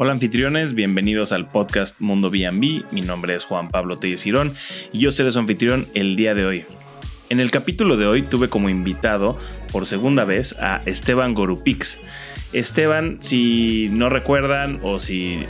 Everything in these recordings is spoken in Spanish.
Hola anfitriones, bienvenidos al podcast Mundo B&B. Mi nombre es Juan Pablo Telles Girón y yo seré su anfitrión el día de hoy. En el capítulo de hoy tuve como invitado por segunda vez a Esteban Gorupix. Esteban, si no recuerdan o si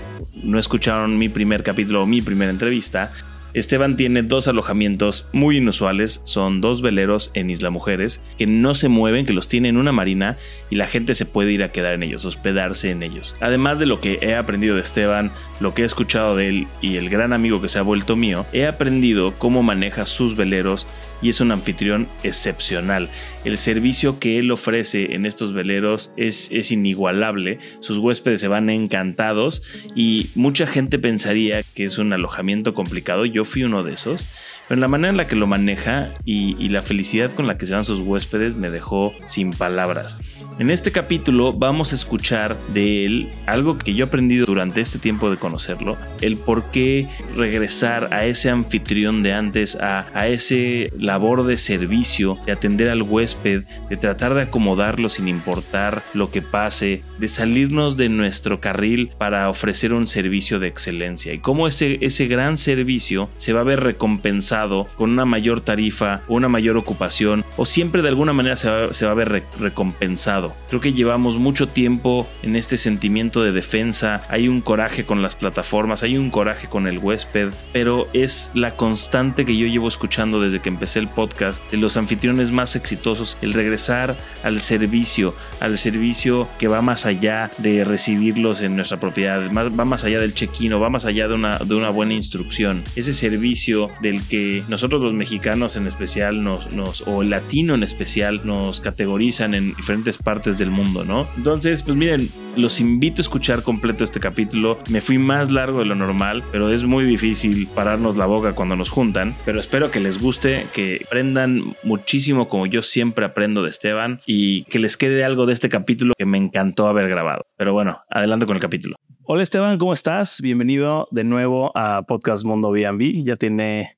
no escucharon mi primer capítulo o mi primera entrevista, Esteban tiene dos alojamientos muy inusuales, son dos veleros en Isla Mujeres que no se mueven, que los tiene en una marina y la gente se puede ir a quedar en ellos, hospedarse en ellos. Además de lo que he aprendido de Esteban, lo que he escuchado de él y el gran amigo que se ha vuelto mío, he aprendido cómo maneja sus veleros y es un anfitrión excepcional. El servicio que él ofrece en estos veleros es, es inigualable. Sus huéspedes se van encantados y mucha gente pensaría que es un alojamiento complicado. Yo fui uno de esos. Pero la manera en la que lo maneja y, y la felicidad con la que se van sus huéspedes me dejó sin palabras. En este capítulo vamos a escuchar de él algo que yo he aprendido durante este tiempo de conocerlo, el por qué regresar a ese anfitrión de antes, a, a ese labor de servicio, de atender al huésped, de tratar de acomodarlo sin importar lo que pase, de salirnos de nuestro carril para ofrecer un servicio de excelencia. Y cómo ese, ese gran servicio se va a ver recompensado con una mayor tarifa, una mayor ocupación o siempre de alguna manera se va, se va a ver re recompensado Creo que llevamos mucho tiempo en este sentimiento de defensa, hay un coraje con las plataformas, hay un coraje con el huésped, pero es la constante que yo llevo escuchando desde que empecé el podcast de los anfitriones más exitosos, el regresar al servicio, al servicio que va más allá de recibirlos en nuestra propiedad, va más allá del check-in o va más allá de una, de una buena instrucción. Ese servicio del que nosotros los mexicanos en especial nos, nos o el latino en especial nos categorizan en diferentes partes del mundo, ¿no? Entonces, pues miren, los invito a escuchar completo este capítulo. Me fui más largo de lo normal, pero es muy difícil pararnos la boca cuando nos juntan. Pero espero que les guste, que aprendan muchísimo como yo siempre aprendo de Esteban y que les quede algo de este capítulo que me encantó haber grabado. Pero bueno, adelante con el capítulo. Hola Esteban, ¿cómo estás? Bienvenido de nuevo a Podcast Mundo B&B. Ya tiene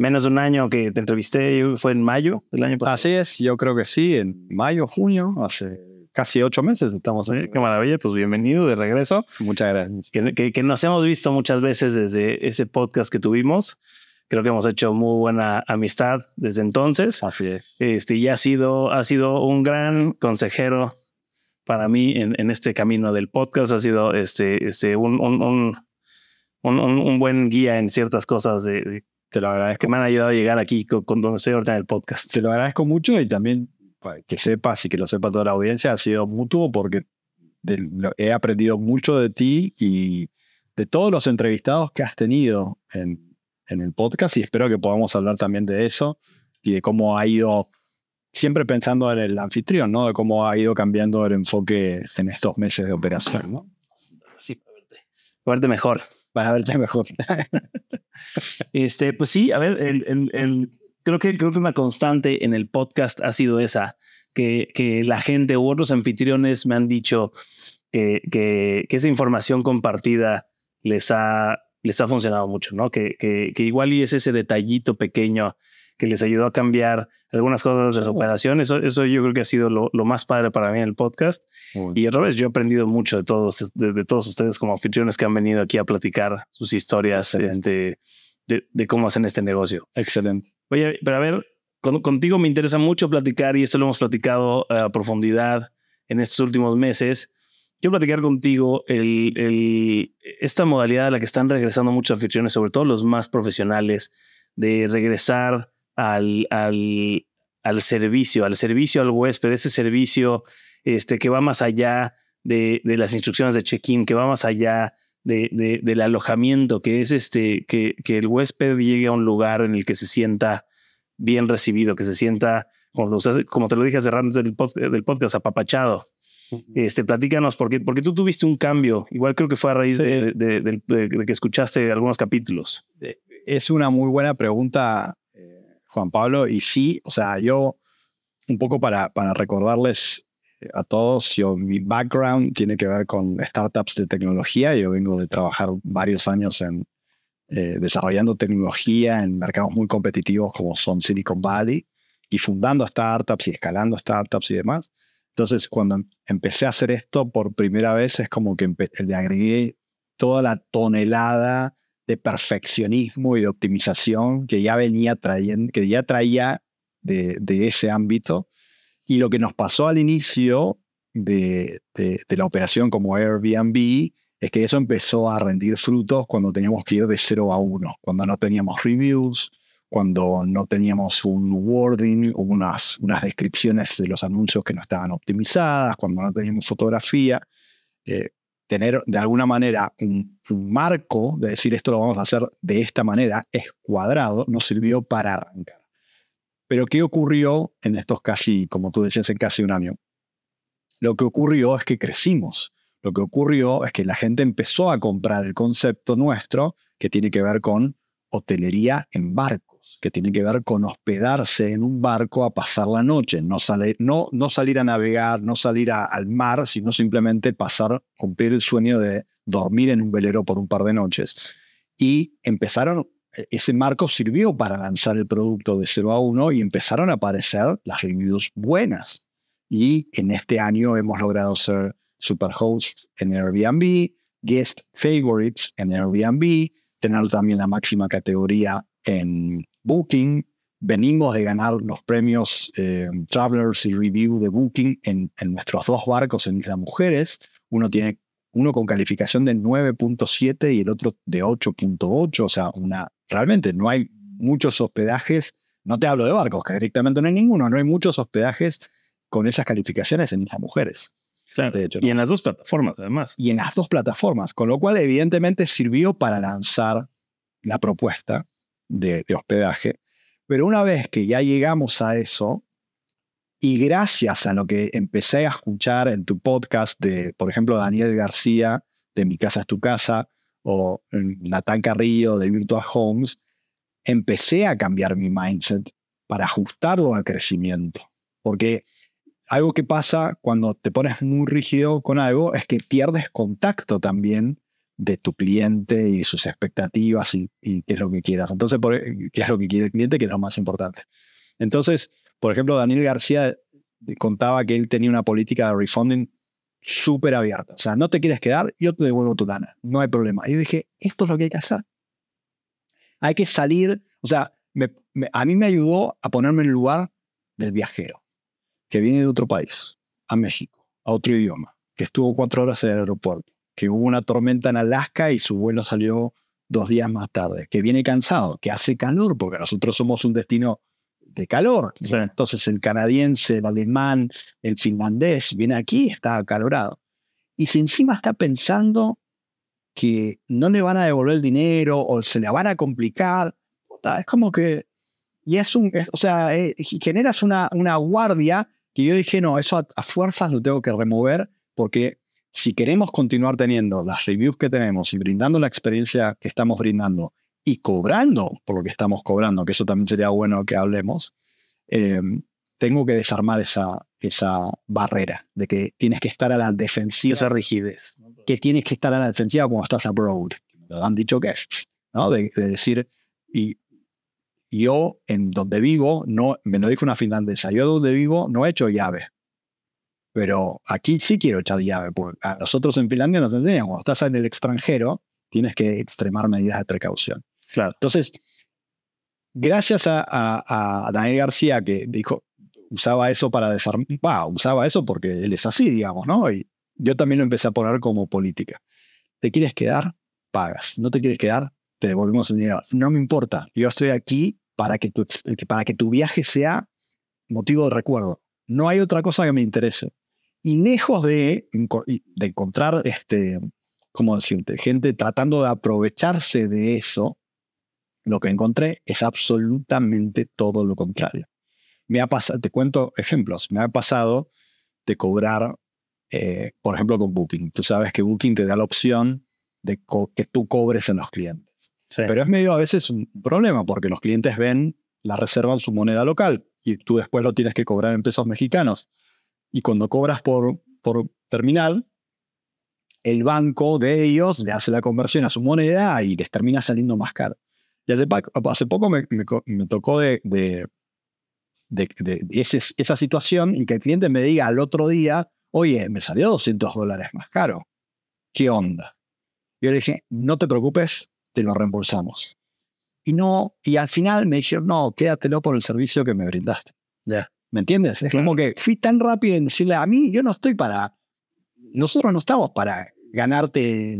menos de un año que te entrevisté, fue en mayo del año pasado. Así es, yo creo que sí, en mayo, junio, hace casi ocho meses estamos aquí. qué maravilla, pues bienvenido de regreso. Muchas gracias. Que, que, nos hemos visto muchas veces desde ese podcast que tuvimos. Creo que hemos hecho muy buena amistad desde entonces. Así es. Este, y ha sido, ha sido un gran consejero para mí en, en este camino del podcast. Ha sido este, este, un, un, un, un, buen guía en ciertas cosas de te lo agradezco. Que me han ayudado a llegar aquí con, donde estoy ahorita en el podcast. Te lo agradezco mucho y también que sepas y que lo sepa toda la audiencia, ha sido mutuo porque he aprendido mucho de ti y de todos los entrevistados que has tenido en, en el podcast y espero que podamos hablar también de eso y de cómo ha ido, siempre pensando en el anfitrión, ¿no? De cómo ha ido cambiando el enfoque en estos meses de operación, ¿no? Sí, verte mejor para verte mejor. este, pues sí, a ver, el, creo, que, creo que una constante en el podcast ha sido esa, que, que la gente u otros anfitriones me han dicho que, que, esa información compartida les ha, les ha funcionado mucho, ¿no? Que, que, que igual y es ese detallito pequeño que les ayudó a cambiar algunas cosas de su operación. Eso, eso yo creo que ha sido lo, lo más padre para mí en el podcast. Y otra vez, yo he aprendido mucho de todos, de, todos ustedes como anfitriones que han venido aquí a platicar sus historias de, de, cómo hacen este negocio. Excelente. Oye, pero a ver, contigo me interesa mucho platicar y esto lo hemos platicado a profundidad en estos últimos meses. Quiero platicar contigo el, el, esta modalidad a la que están regresando muchos anfitriones, sobre todo los más profesionales, de regresar al, al, al servicio, al servicio al huésped, ese servicio este, que va más allá de, de las instrucciones de check-in, que va más allá de, de, del alojamiento, que es este, que, que, el huésped llegue a un lugar en el que se sienta bien recibido, que se sienta, como, como te lo dije hace rato del, del podcast, apapachado. Este, platícanos, porque, porque tú tuviste un cambio, igual creo que fue a raíz de, de, que escuchaste algunos capítulos. Es una muy buena pregunta Juan Pablo. Y sí, o sea, yo, un poco para, para recordarles eh, a todos, yo, mi background tiene que ver con startups de tecnología. Yo vengo de trabajar varios años en eh, desarrollando tecnología en mercados muy competitivos como son Silicon Valley y fundando startups y escalando startups y demás. Entonces, cuando empecé a hacer esto por primera vez, es como que le agregué toda la tonelada de perfeccionismo y de optimización que ya venía trayendo, que ya traía de, ese ámbito. Y lo que nos pasó al inicio de, la operación como Airbnb es que eso empezó a rendir frutos cuando teníamos que ir de 0 a 1, cuando no teníamos reviews, cuando no teníamos un wording, unas, unas descripciones de los anuncios que no estaban optimizadas, cuando no teníamos fotografía. Eh, tener de alguna manera un, marco de decir esto lo vamos a hacer de esta manera, es cuadrado, nos sirvió para arrancar. Pero ¿qué ocurrió en estos casi, como tú decías, en casi un año? Lo que ocurrió es que crecimos. Lo que ocurrió es que la gente empezó a comprar el concepto nuestro que tiene que ver con hotelería en barco que tiene que ver con hospedarse en un barco a pasar la noche, no, no, no salir a navegar, no salir al mar, sino simplemente pasar, cumplir el sueño de dormir en un velero por un par de noches. Y empezaron, e, ese marco sirvió para lanzar el producto de 0 a 1 y empezaron a aparecer las reviews buenas. Y en este año hemos logrado ser Superhost en Airbnb, Guest Favorites en Airbnb, tener también la máxima categoría en Booking. Venimos de ganar los premios eh, Travelers y Review de Booking en, nuestros dos barcos en Isla Mujeres. Uno tiene uno con calificación de 9.7 y el otro de 8.8. O sea, una, realmente no hay muchos hospedajes. No te hablo de barcos, que directamente no hay ninguno. No hay muchos hospedajes con esas calificaciones en Islas Mujeres. y en las dos plataformas, además. Y en las dos plataformas, con lo cual evidentemente sirvió para lanzar la propuesta de, hospedaje. Pero una vez que ya llegamos a eso, y gracias a lo que empecé a escuchar en tu podcast de, por ejemplo, Daniel García, de Mi Casa es tu Casa, o Natán Carrillo, de Virtual Homes, empecé a cambiar mi mindset para ajustarlo al crecimiento. Porque algo que pasa cuando te pones muy rígido con algo es que pierdes contacto también de tu cliente y sus expectativas y, qué es lo que quieras. Entonces, e, qué es lo que quiere el cliente, que es lo más importante. Entonces, por ejemplo, Daniel García contaba que él tenía una política de refunding súper abierta. O sea, no te quieres quedar, yo te devuelvo tu lana. No hay problema. Y yo dije, esto es lo que hay que hacer. Hay que salir, o sea, a mí me ayudó a ponerme en el lugar del viajero que viene de otro país, a México, a otro idioma, que estuvo cuatro horas en el aeropuerto, que hubo una tormenta en Alaska y su vuelo salió dos días más tarde, que viene cansado, que hace calor, porque nosotros somos un destino de calor. Entonces el canadiense, el alemán, el finlandés viene aquí está acalorado. Y si encima está pensando que no le van a devolver el dinero o se le van a complicar, es como que... Y es un... o sea, eh, generas una, una guardia que yo dije, no, eso a fuerzas lo tengo que remover porque si queremos continuar teniendo las reviews que tenemos y brindando la experiencia que estamos brindando y cobrando por lo que estamos cobrando, que eso también sería bueno que hablemos, em, tengo que desarmar esa, esa barrera de que tienes que estar a la defensiva. Esa rigidez. Que tienes que estar a la defensiva cuando estás abroad. Lo han dicho guests, ¿no? De, decir, y yo en donde vivo, no, me lo dijo una finlandesa, yo donde vivo no he hecho llave. Pero aquí sí quiero echar llave, porque a nosotros en Finlandia nos enseñan, cuando estás en el extranjero, tienes que extremar medidas de precaución. Claro. Entonces, gracias a, Daniel García, que dijo, usaba eso para desarmar, usaba eso porque él es así, digamos, ¿no? Y yo también lo empecé a poner como política. ¿Te quieres quedar? Pagas. ¿No te quieres quedar? Te devolvemos el dinero. No me importa. Yo estoy aquí para que tu, para que tu viaje sea motivo de recuerdo. No hay otra cosa que me interese. Y lejos de, de encontrar, este, ¿cómo decirte? Gente tratando de aprovecharse de eso, lo que encontré es absolutamente todo lo contrario. Me ha pasado, te cuento ejemplos, me ha pasado de cobrar, eh, por ejemplo, con Booking. Tú sabes que Booking te da la opción de que tú cobres en los clientes. Pero es medio a veces un problema porque los clientes ven la reserva en su moneda local y tú después lo tienes que cobrar en pesos mexicanos. Y cuando cobras por, por terminal, el banco de ellos le hace la conversión a su moneda y les termina saliendo más caro. Y hace, hace poco me, me, tocó de, de, de, de ese- esa situación y que el cliente me diga al otro día, oye, me salió 200 dólares más caro. ¿Qué onda? Yo le dije, no te preocupes, te lo reembolsamos. Y no, y al final me dijeron, no, quédatelo por el servicio que me brindaste. Ya. ¿Me entiendes? Es Claro. como que fui tan rápido en decirle a mí, yo no estoy para, nosotros no estamos para ganarte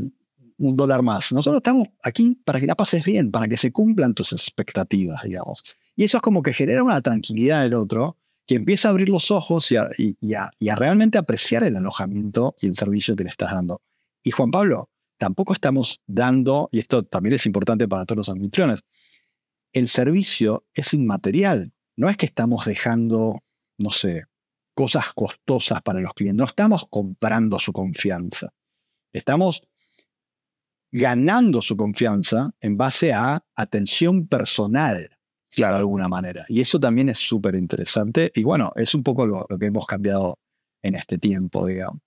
un dólar más. Nosotros estamos aquí para que la pases bien, para que se cumplan tus expectativas, digamos. Y eso es como que genera una tranquilidad del otro que empieza a abrir los ojos y a, y- y a- y a realmente apreciar el alojamiento y el servicio que le estás dando. Y Juan Pablo, tampoco estamos dando, y esto también es importante para todos los anfitriones, el servicio es inmaterial. No es que estamos dejando, no sé, cosas costosas para los clientes. No estamos comprando su confianza. Estamos ganando su confianza en base a atención personal, de alguna manera. Y eso también es súper interesante. Y bueno, es un poco lo, lo que hemos cambiado en este tiempo, digamos.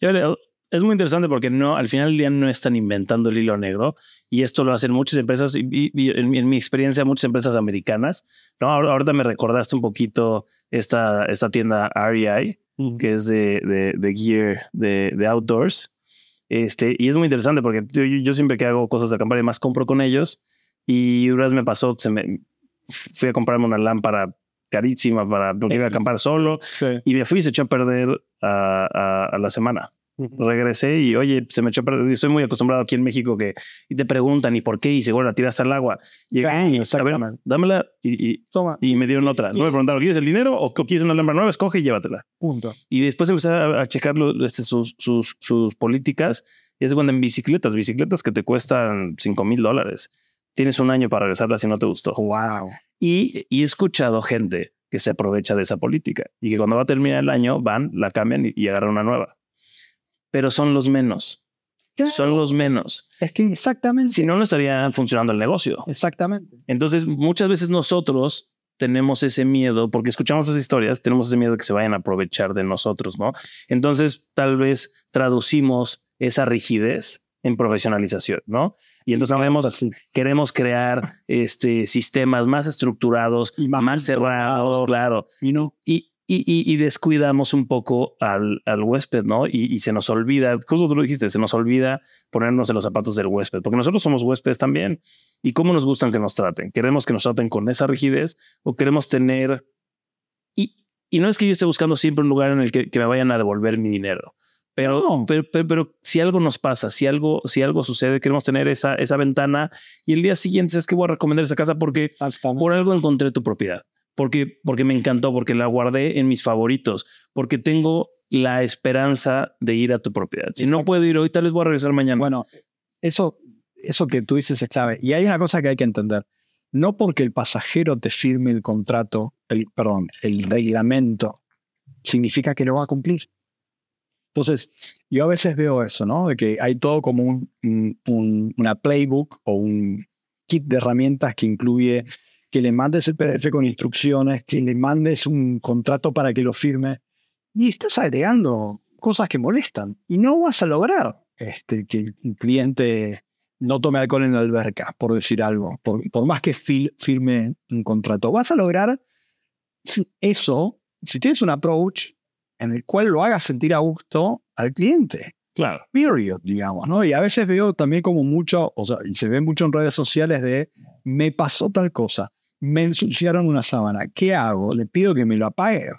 Yo le- Es muy interesante porque no, al final del día no están inventando el hilo negro y esto lo hacen muchas empresas y, y- y en, mi- en mi experiencia muchas empresas americanas. ¿no? Ahor- Ahorita me recordaste un poquito esta, esta tienda REI que es de, de, de gear de, de outdoors. Este, y es muy interesante porque yo, yo siempre que hago cosas de acampar y más compro con ellos y una vez me pasó, se me, fui a comprarme una lámpara carísima para porque iba a acampar solo y me fui y se echó a perder a, a- a la semana. Regresé y oye, se me echó. Estoy muy acostumbrado aquí en México que y te preguntan y por qué y seguro la tiraste al agua. Y Sí, a ver, dámela y, y, Toma, y me dieron otra. No me preguntaron, ¿quieres el dinero o quieres una lámpara nueva? Escoge y llévatela. punto. Y después empecé a, a checar lo- este, sus, sus, sus políticas. Y es cuando en bicicletas, bicicletas que te cuestan 5 mil dólares. Tienes un año para regresarla si no te gustó. Wow. Y, y he escuchado gente que se aprovecha de esa política y que cuando va a terminar el año van, la cambian y, y agarran una nueva. Pero son los menos. Son los menos. Es que exactamente. Si no, no estaría funcionando el negocio. Exactamente. Entonces, muchas veces nosotros tenemos ese miedo, porque escuchamos esas historias, tenemos ese miedo de que se vayan a aprovechar de nosotros, ¿no? Entonces, tal vez traducimos esa rigidez en profesionalización, ¿no? Y entonces queremos, así. queremos crear este, sistemas más estructurados, Y más más cerrados, claro. Y no. Y, y, y- y descuidamos un poco al, al huésped, ¿no? Y, y se nos olvida, justo tú lo dijiste, se nos olvida ponernos en los zapatos del huésped, porque nosotros somos huéspedes también. ¿Y cómo nos gustan que nos traten? ¿Queremos que nos traten con esa rigidez o queremos tener... Y, y no es que yo esté buscando siempre un lugar en el que, que me vayan a devolver mi dinero. Pero, No. pero, pero, pero si algo nos pasa, si algo, si algo sucede, queremos tener esa, esa ventana y el día siguiente es que voy a recomendar esa casa porque por algo encontré tu propiedad, porque, porque me encantó, porque la guardé en mis favoritos, porque tengo la esperanza de ir a tu propiedad. Si no Exacto. puedo ir hoy, tal vez voy a regresar mañana. Bueno, eso, eso que tú dices es clave. Y hay una cosa que hay que entender. No porque el pasajero te firme el contrato, el, perdón, el reglamento, significa que lo va a cumplir. Entonces, yo a veces veo eso, ¿no? De que hay todo como un- un- una playbook o un kit de herramientas que incluye que le mandes el PDF con instrucciones, que le mandes un contrato para que lo firme. Y estás agregando cosas que molestan. Y no vas a lograr este, que el cliente no tome alcohol en la alberca, por decir algo. Por, por más que fil- firme un contrato. Vas a lograr eso si tienes un approach en el cual lo hagas sentir a gusto al cliente. claro. Period, digamos, ¿no? Y a veces veo también como mucho, o sea, y se ve mucho en redes sociales de me pasó tal cosa, me ensuciaron una sábana, ¿qué hago? ¿Le pido que me lo apague?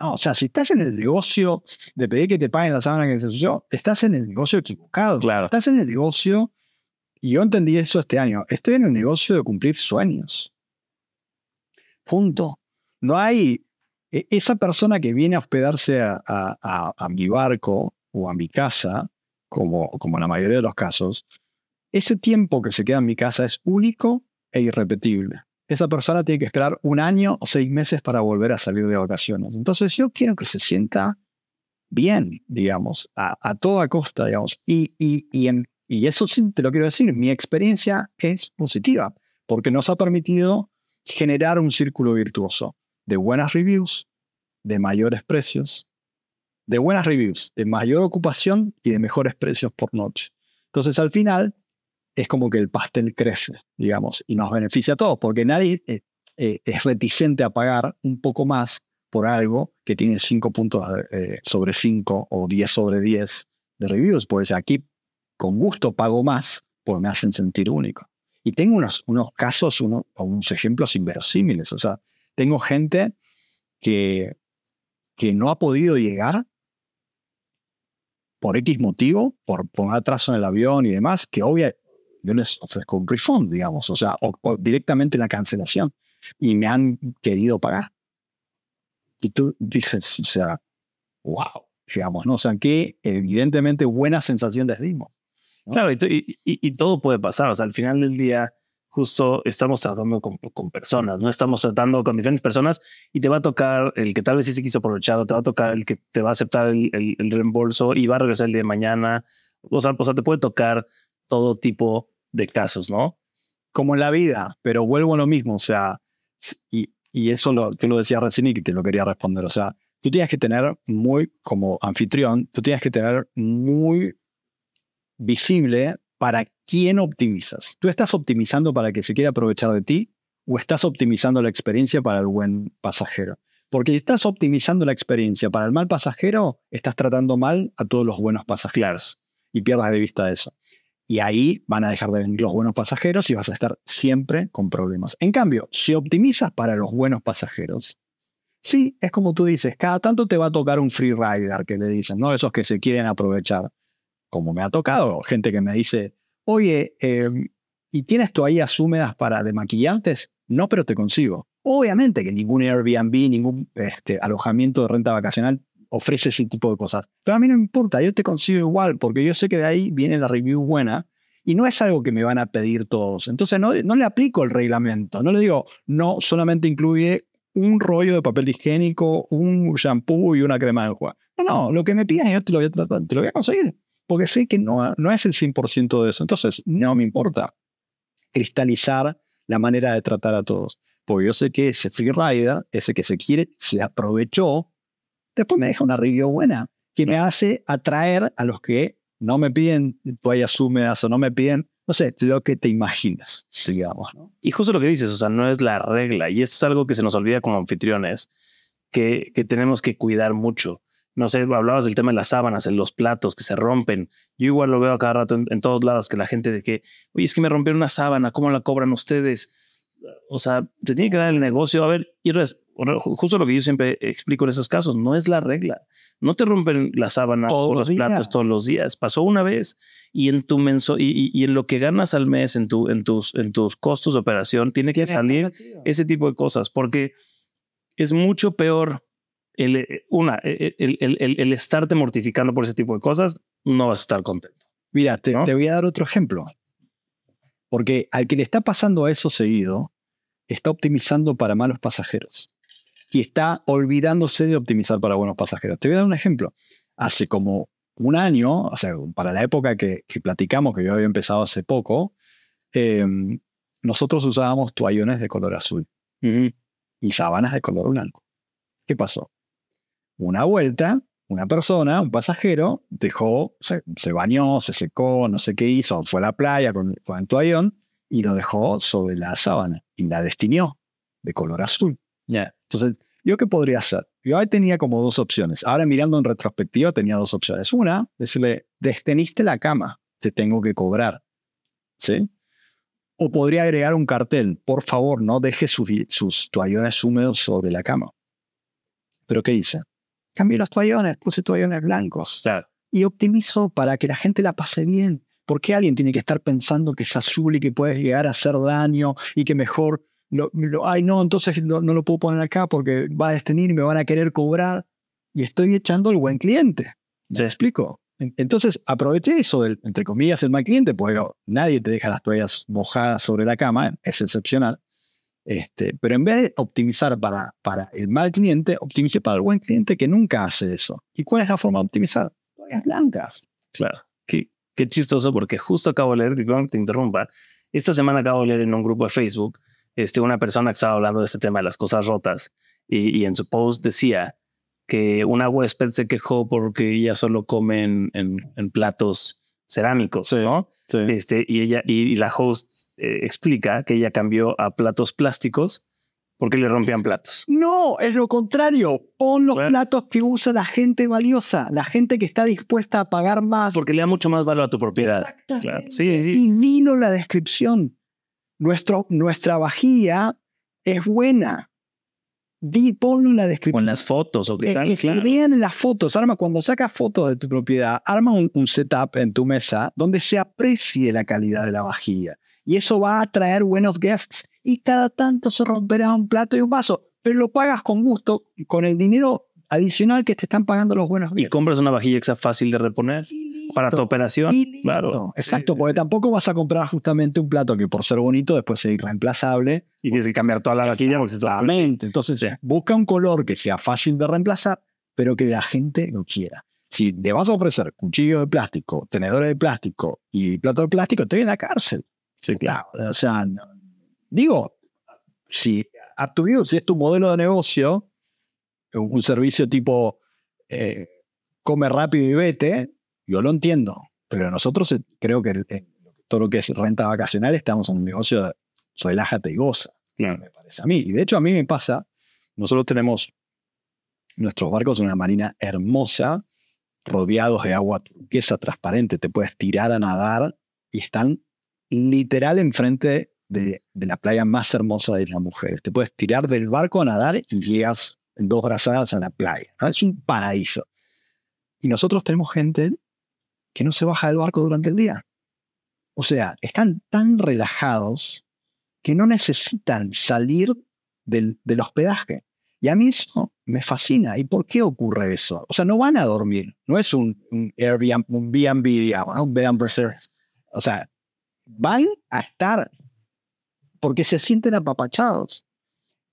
No, o sea, si estás en el negocio de pedir que te paguen la sábana que se ensució, estás en el negocio equivocado. Claro. Estás en el negocio, y yo entendí eso este año, estoy en el negocio de cumplir sueños. Punto. No hay e- esa persona que viene a hospedarse a, a- a- a mi barco o a mi casa, como, como en la mayoría de los casos, ese tiempo que se queda en mi casa es único e irrepetible. Esa persona tiene que esperar un año o seis meses para volver a salir de vacaciones. Entonces yo quiero que se sienta bien, digamos, a, a toda costa, digamos. Y, y, y, en- y eso sí te lo quiero decir, mi experiencia es positiva, porque nos ha permitido generar un círculo virtuoso de buenas reviews, de mayores precios, de buenas reviews, de mayor ocupación y de mejores precios por noche. Entonces al final es como que el pastel crece, digamos, y nos beneficia a todos, porque nadie, eh, eh, es reticente a pagar un poco más por algo que tiene 5 puntos eh, sobre 5 o 10 sobre 10 de reviews. Pues aquí con gusto pago más porque me hacen sentir único. Y tengo unos, unos casos, unos, unos ejemplos inverosímiles. O sea, tengo gente que, que no ha podido llegar por X motivo, por poner atraso en el avión y demás, que obvio yo les ofrezco un refund, digamos, o sea, o, directamente la cancelación. Y me han querido pagar. Y tú dices, o sea, wow, digamos, ¿no? O sea, que evidentemente buena sensación les dimos. Claro, y, y, todo puede pasar. O sea, al final del día, justo estamos tratando con, con, personas, no estamos tratando con diferentes personas y te va a tocar el que tal vez sí se quiso aprovechar, te va a tocar el que te va a aceptar el, el, reembolso y va a regresar el día de mañana. O sea, o sea, te puede tocar todo tipo de casos, ¿no? Como en la vida, pero vuelvo a lo mismo, o sea, y, y eso lo, yo lo decía recién y te lo quería responder, o sea, tú tienes que tener muy, como anfitrión, tú tienes que tener muy visible para quién optimizas. ¿Tú estás optimizando para que se quiera aprovechar de ti o estás optimizando la experiencia para el buen pasajero? Porque si estás optimizando la experiencia para el mal pasajero, estás tratando mal a todos los buenos pasajeros y pierdas de vista eso. Y ahí van a dejar de venir los buenos pasajeros y vas a estar siempre con problemas. En cambio, si optimizas para los buenos pasajeros, sí, es como tú dices, cada tanto te va a tocar un free rider que le dicen, ¿no? Esos que se quieren aprovechar como me ha tocado, gente que me dice, oye, em, ¿y tienes toallas húmedas para demaquillantes? No, pero te consigo. Obviamente que ningún Airbnb, ningún este, alojamiento de renta vacacional ofrece ese tipo de cosas. Pero a mí no me importa, yo te consigo igual, porque yo sé que de ahí viene la review buena y no es algo que me van a pedir todos. Entonces no, no le aplico el reglamento, no le digo, no, solamente incluye un rollo de papel higiénico, un shampoo y una crema de enjuague. No, no, lo que me pidan yo te lo voy a, te lo voy a conseguir porque sé que no, no es el 100% de eso. Entonces, no me importa cristalizar la manera de tratar a todos. Porque yo sé que ese free ese que se quiere, se aprovechó, después me deja una review buena, que me hace atraer a los que no me piden toallas húmedas o no me piden, no sé, lo que te imaginas, digamos. ¿no? Y justo lo que dices, o sea, no es la regla. Y esto es algo que se nos olvida como anfitriones, que, que tenemos que cuidar mucho no sé, hablabas del tema de las sábanas, en los platos que se rompen. Yo igual lo veo a cada rato en, todos lados, que la gente de que, oye, es que me rompieron una sábana, ¿cómo la cobran ustedes? O sea, se tiene que dar el negocio. A ver, y justo lo que yo siempre explico en esos casos, no es la regla. No te rompen las sábanas o los platos todos los días. Pasó una vez y en tu menso y, y, en lo que ganas al mes, en, tu, en, tus, en tus costos de operación, tiene que salir ese tipo de cosas, porque es mucho peor el, eh, una, eh, eh, el, el, el, estarte mortificando por ese tipo de cosas, no vas a estar contento. Mira, te, te, voy a dar otro ejemplo. Porque al que le está pasando a eso seguido, está optimizando para malos pasajeros. Y está olvidándose de optimizar para buenos pasajeros. Te voy a dar un ejemplo. Hace como un año, o sea, para la época que, que platicamos, que yo había empezado hace poco, em, nosotros usábamos toallones de color azul y sábanas de color blanco. ¿Qué pasó? una vuelta, una persona, un pasajero, dejó, se, se, bañó, se secó, no sé qué hizo, fue a la playa con, con el toallón y lo dejó sobre la sábana y la destinió de color azul. ya Entonces, ¿yo qué podría hacer? Yo ahí tenía como dos opciones. Ahora mirando en retrospectiva tenía dos opciones. Una, decirle, desteniste la cama, te tengo que cobrar. ¿Sí? O podría agregar un cartel, por favor, no deje sus, sus toallones húmedos sobre la cama. Pero ¿qué hice? cambié los toallones, puse toallones blancos. Y optimizo para que la gente la pase bien. ¿Por qué alguien tiene que estar pensando que es azul y que puede llegar a hacer daño y que mejor lo, ay no, entonces no, lo puedo poner acá porque va a destenir y me van a querer cobrar y estoy echando el buen cliente. ¿Me explico? Entonces aproveché eso del, entre comillas, el mal cliente, porque nadie te deja las toallas mojadas sobre la cama, es excepcional. Este, pero en vez de optimizar para, para el mal cliente, optimice para el buen cliente que nunca hace eso. ¿Y cuál es la forma de optimizar? Toallas blancas. Claro. Qué, qué chistoso porque justo acabo de leer, te interrumpa, esta semana acabo de leer en un grupo de Facebook este, una persona que estaba hablando de este tema de las cosas rotas y, y en su post decía que una huésped se quejó porque ella solo come en, en, platos cerámicos, ¿no? Este, y ella y, la host eh, explica que ella cambió a platos plásticos Porque le rompían platos. No, es lo contrario. Pon los platos que usa la gente valiosa, la gente que está dispuesta a pagar más. Porque le da mucho más valor a tu propiedad. Claro. Sí, sí. Y vino la descripción. Nuestro, nuestra vajilla es buena. Di, ponlo en la descripción. Con las fotos o que, vean en las fotos. Arma, cuando sacas fotos de tu propiedad, arma un, un setup en tu mesa donde se aprecie la calidad de la vajilla. Y eso va a atraer buenos guests y cada tanto se romperá un plato y un vaso, pero lo pagas con gusto, con el dinero adicional que te están pagando los buenos Y compras una vajilla que sea fácil de reponer para tu operación. Claro. Exacto, porque tampoco vas a comprar justamente un plato que por ser bonito después sea irreemplazable. Y tienes que cambiar toda la vajilla porque Exactamente. Entonces, busca un color que sea fácil de reemplazar, pero que la gente lo quiera. Si te vas a ofrecer cuchillos de plástico, tenedores de plástico y plato de plástico, te a la cárcel. Sí, claro. O sea, Digo, si si es tu modelo de negocio, un servicio tipo eh, come rápido y vete, yo lo entiendo. Pero nosotros eh, creo que todo lo que es renta vacacional estamos en un negocio de relájate y goza. Me parece a mí. Y de hecho a mí me pasa, nosotros tenemos nuestros barcos en una marina hermosa, rodeados de agua turquesa transparente, te puedes tirar a nadar y están literal enfrente de, la playa más hermosa de las mujeres. Te puedes tirar del barco a nadar y llegas dos brazadas a la playa. Es un paraíso. Y nosotros tenemos gente que no se baja del barco durante el día. O sea, están tan relajados que no necesitan salir del, del hospedaje. Y a mí eso me fascina. ¿Y por qué ocurre eso? O sea, no van a dormir. No es un, un Airbnb, un B&B, un bed and O sea, van a estar porque se sienten apapachados.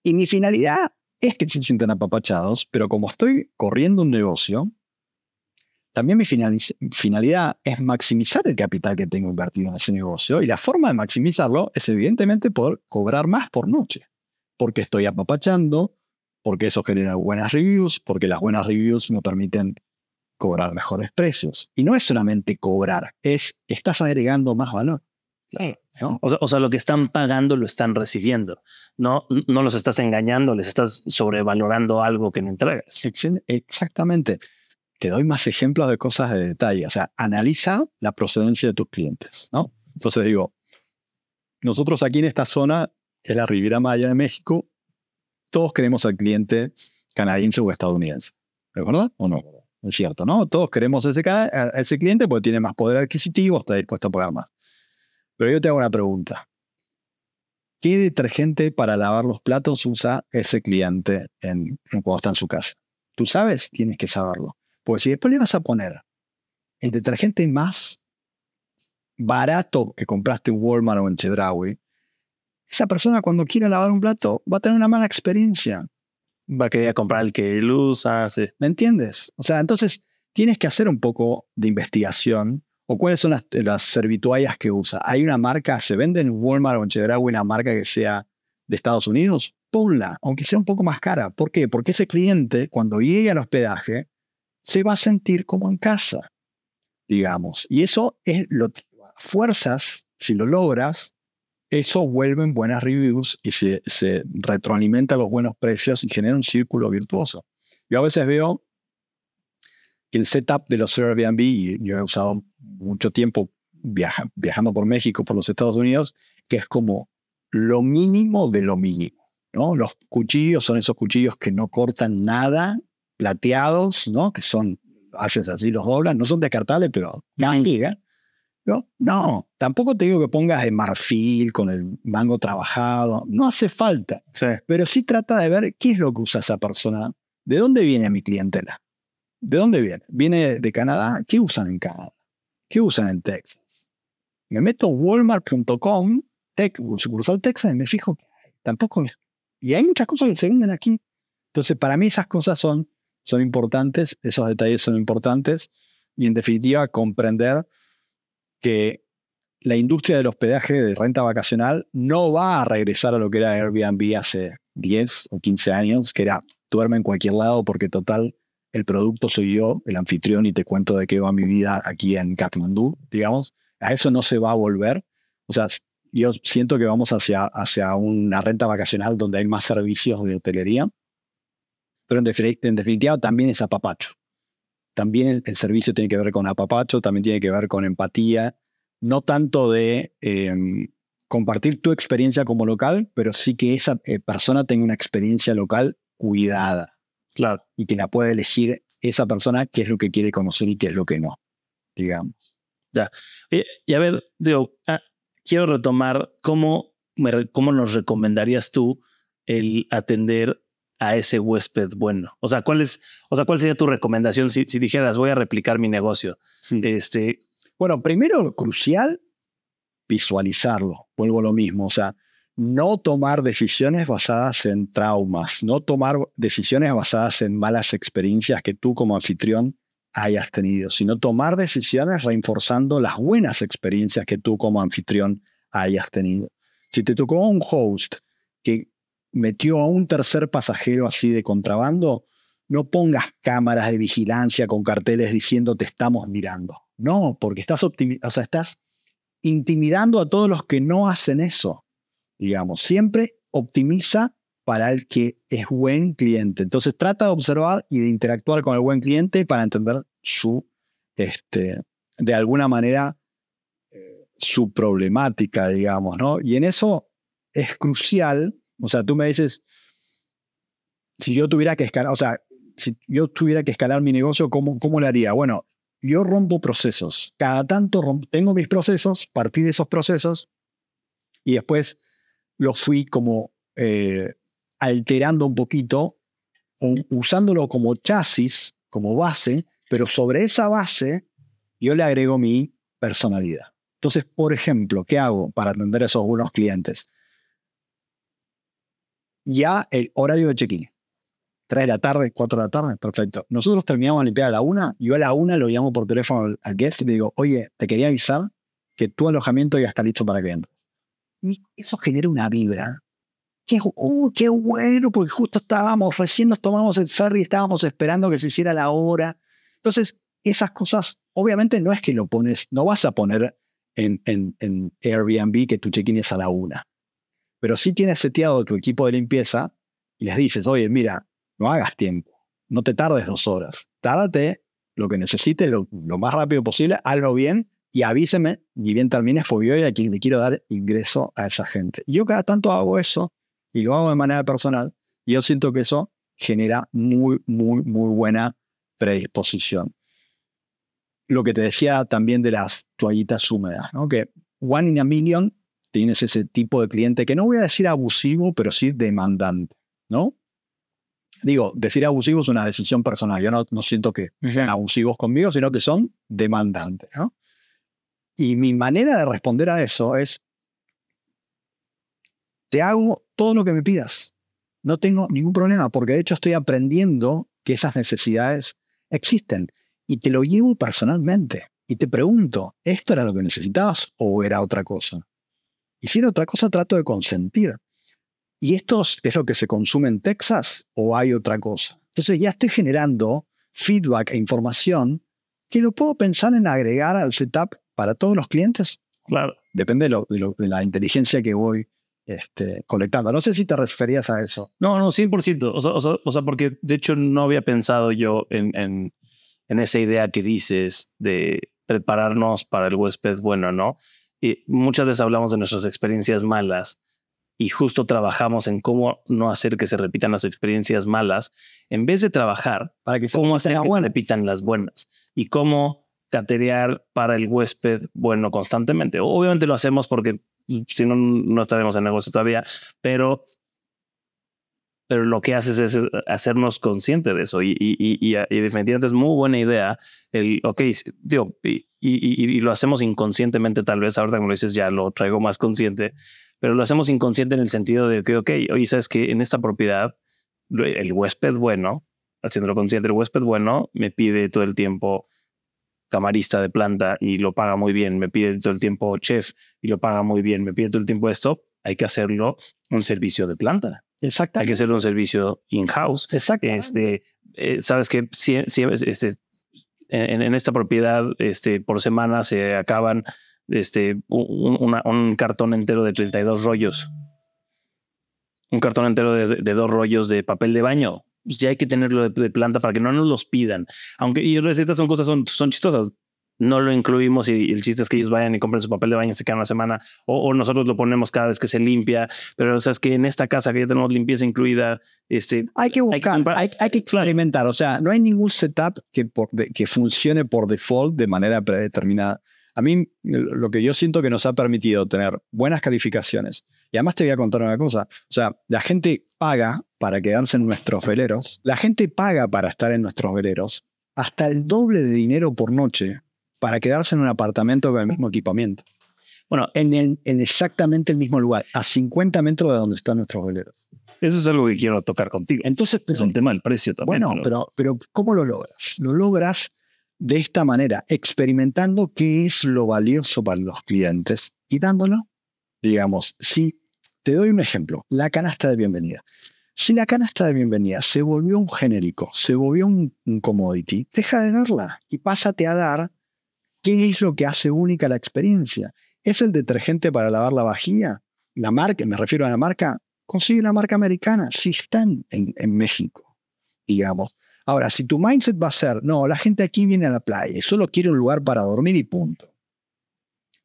Y mi finalidad es que se sientan apapachados, pero como estoy corriendo un negocio, también mi finalidad es maximizar el capital que tengo invertido en ese negocio y la forma de maximizarlo es evidentemente por cobrar más por noche, porque estoy apapachando, porque eso genera buenas reviews, porque las buenas reviews me permiten cobrar mejores precios. Y no es solamente cobrar, es estás agregando más valor. O, sea, lo que están pagando lo están recibiendo. No, no los estás engañando, les estás sobrevalorando algo que no entregas. Exactamente. Te doy más ejemplos de cosas de detalle. O sea, analiza la procedencia de tus clientes. ¿no? Entonces digo, nosotros aquí en esta zona, que es la Riviera Maya de México, todos queremos al cliente canadiense o estadounidense. ¿De verdad o no? Es cierto, ¿no? Todos queremos ese, a ese cliente porque tiene más poder adquisitivo, está dispuesto a pagar más. Pero yo te hago una pregunta. ¿Qué detergente para lavar los platos usa ese cliente en, cuando está en su casa? Tú sabes, tienes que saberlo. Porque si después le vas a poner el detergente más barato que compraste en Walmart o en Chedraui, esa persona cuando quiera lavar un plato va a tener una mala experiencia. Va a querer comprar el que él usa. ¿Me entiendes? O sea, entonces tienes que hacer un poco de investigación ¿O cuáles son las, las servituallas que usa? ¿Hay una marca, se vende en Walmart o en Chedraui una marca que sea de Estados Unidos? Ponla, aunque sea un poco más cara. ¿Por qué? Porque ese cliente, cuando llegue al hospedaje, se va a sentir como en casa, digamos. Y eso es lo fuerzas, si lo logras, eso vuelve en buenas reviews y se, se retroalimenta los buenos precios y genera un círculo virtuoso. Yo a veces veo que el setup de los Airbnb, y yo he usado mucho tiempo viajando por México, por los Estados Unidos, que es como lo mínimo de lo mínimo. ¿no? Los cuchillos son esos cuchillos que no cortan nada, plateados, ¿no? que son, haces así, los doblan, no son descartables, pero ¿eh? ¿no? no, tampoco te digo que pongas de marfil con el mango trabajado, no hace falta. Pero sí trata de ver qué es lo que usa esa persona, de dónde viene mi clientela. ¿De dónde viene? ¿Viene de Canadá? ¿Qué usan en Canadá? ¿Qué usan en Texas? Me meto a walmart.com, sucursal Texas, y me fijo tampoco es. Y hay muchas cosas que se venden aquí. Entonces, para mí esas cosas son, son importantes, esos detalles son importantes. Y en definitiva, comprender que la industria del hospedaje de renta vacacional no va a regresar a lo que era Airbnb hace 10 o 15 años, que era duerme en cualquier lado porque total el producto soy yo, el anfitrión, y te cuento de qué va mi vida aquí en Kathmandu, digamos, a eso no se va a volver. O sea, yo siento que vamos hacia, hacia una renta vacacional donde hay más servicios de hotelería, pero en, definitiva también es apapacho. También el, servicio tiene que ver con apapacho, también tiene que ver con empatía, no tanto de em, compartir tu experiencia como local, pero sí que esa eh, persona tenga una experiencia local cuidada. Claro. Y que la pueda elegir esa persona qué es lo que quiere conocer y qué es lo que no, digamos. Ya. Y, a ver, digo, ah, quiero retomar cómo, cómo nos recomendarías tú el atender a ese huésped bueno. O sea, ¿cuál, es, o sea, ¿cuál sería tu recomendación si, si dijeras, voy a replicar mi negocio? Este... Bueno, primero, crucial, visualizarlo. Vuelvo a lo mismo. O sea, no tomar decisiones basadas en traumas, no tomar decisiones basadas en malas experiencias que tú como anfitrión hayas tenido, sino tomar decisiones reforzando las buenas experiencias que tú como anfitrión hayas tenido. Si te tocó un host que metió a un tercer pasajero así de contrabando, no pongas cámaras de vigilancia con carteles diciendo te estamos mirando. No, porque estás, o sea, estás intimidando a todos los que no hacen eso. Digamos, siempre optimiza para el que es buen cliente. Entonces trata de observar y de interactuar con el buen cliente para entender su, este, de alguna manera, eh, su problemática, digamos, ¿no? Y en eso es crucial, o sea, tú me dices, si yo tuviera que escalar, o sea, si yo tuviera que escalar mi negocio, ¿cómo, cómo lo haría? Bueno, yo rompo procesos. Cada tanto tengo mis procesos, partí de esos procesos y después los fui como eh, alterando un poquito, usándolo como chasis, como base, pero sobre esa base yo le agrego mi personalidad. Entonces, por ejemplo, ¿qué hago para atender a esos buenos clientes? Ya el horario de check-in. 3 de la tarde, 4 de la tarde, perfecto. Nosotros terminamos la limpiar a la 1, yo a la 1 lo llamo por teléfono al guest y le digo, oye, te quería avisar que tu alojamiento ya está listo para que. Y eso genera una vibra qué, uh, qué bueno, porque justo estábamos, recién nos tomamos el ferry estábamos esperando que se hiciera la hora. Entonces, esas cosas, obviamente no es que lo pones, no vas a poner en, en, en Airbnb que tu check-in es a la una. Pero sí tienes seteado tu equipo de limpieza y les dices, oye, mira, no hagas tiempo, no te tardes dos horas, tárdate lo que necesites lo, lo más rápido posible, hazlo bien y avíseme, ni bien termines, porque yo a quien le quiero dar ingreso a esa gente. Yo cada tanto hago eso y lo hago de manera personal, y yo siento que eso genera muy, muy, muy buena predisposición. Lo que te decía también de las toallitas húmedas, ¿no? que one in a million tienes ese tipo de cliente que no voy a decir abusivo, pero sí demandante, ¿no? Digo, decir abusivo es una decisión personal. Yo no, no siento que sean abusivos conmigo, sino que son demandantes, ¿no? Y mi manera de responder a eso es, te hago todo lo que me pidas. No tengo ningún problema, porque de hecho estoy aprendiendo que esas necesidades existen. Y te lo llevo personalmente. Y te pregunto, ¿esto era lo que necesitabas o era otra cosa? Y si era otra cosa, trato de consentir. ¿Y esto es lo que se consume en Texas o hay otra cosa? Entonces ya estoy generando feedback e información que lo puedo pensar en agregar al setup para todos los clientes. Claro. Depende de, de la inteligencia que voy este, colectando. No sé si te referías a eso. No, no, 100%. O sea, o sea, porque de hecho no había pensado yo en, en, en, esa idea que dices de prepararnos para el huésped bueno, ¿no? Y muchas veces hablamos de nuestras experiencias malas y justo trabajamos en cómo no hacer que se repitan las experiencias malas, en vez de trabajar para que cómo hacer que se repitan las buenas y cómo caterear para el huésped bueno constantemente. Obviamente lo hacemos porque si no, no estaremos en negocio todavía, pero, pero lo que haces es hacernos consciente de eso y, y, y, y definitivamente es muy buena idea el, ok, tío, y, lo hacemos inconscientemente tal vez, ahorita como lo dices ya lo traigo más consciente, pero lo hacemos inconsciente en el sentido de que, ok, oye, sabes que en esta propiedad el huésped bueno, haciéndolo consciente, el huésped bueno me pide todo el tiempo camarista de planta y lo paga muy bien, me pide todo el tiempo chef y lo paga muy bien, me pide todo el tiempo esto, hay que hacerlo un servicio de planta. Exacto. Hay que hacerlo un servicio in-house. Exacto. Este, eh, Sabes que si, si, este, en, en, esta propiedad este, por semana se acaban este, un, cartón entero de 32 rollos. Un cartón entero de, dos rollos de papel de baño. Pues ya hay que tenerlo de, planta para que no nos los pidan. Aunque y recetas son cosas, son, son chistosas no lo incluimos y, el chiste es que ellos vayan y compren su papel de baño, se quedan una semana, o, nosotros lo ponemos cada vez que se limpia, pero o sea, es que en esta casa que ya tenemos limpieza incluida, este, hay que buscar, hay, que, experimentar, o sea, no hay ningún setup que, que funcione por default de manera predeterminada. A mí lo que yo siento que nos ha permitido tener buenas calificaciones, y además te voy a contar una cosa, o sea, la gente paga para quedarse en nuestros veleros, la gente paga para estar en nuestros veleros hasta el doble de dinero por noche para quedarse en un apartamento con el mismo equipamiento. Bueno, en, en exactamente el mismo lugar, a 50 metros de donde están nuestros veleros. Eso es algo que quiero tocar contigo. Entonces, es el tema del precio también. Bueno, pero, pero ¿cómo lo logras? Lo logras de esta manera, experimentando qué es lo valioso para los clientes y dándolo. Digamos, si te doy un ejemplo, la canasta de bienvenida. Si la canasta de bienvenida se volvió un genérico, se volvió un, commodity, deja de darla y pásate a dar ¿Qué es lo que hace única la experiencia? ¿Es el detergente para lavar la vajilla? La marca, me refiero a la marca, consigue la marca americana, si están en, México, digamos. Ahora, si tu mindset va a ser, no, la gente aquí viene a la playa y solo quiere un lugar para dormir y punto.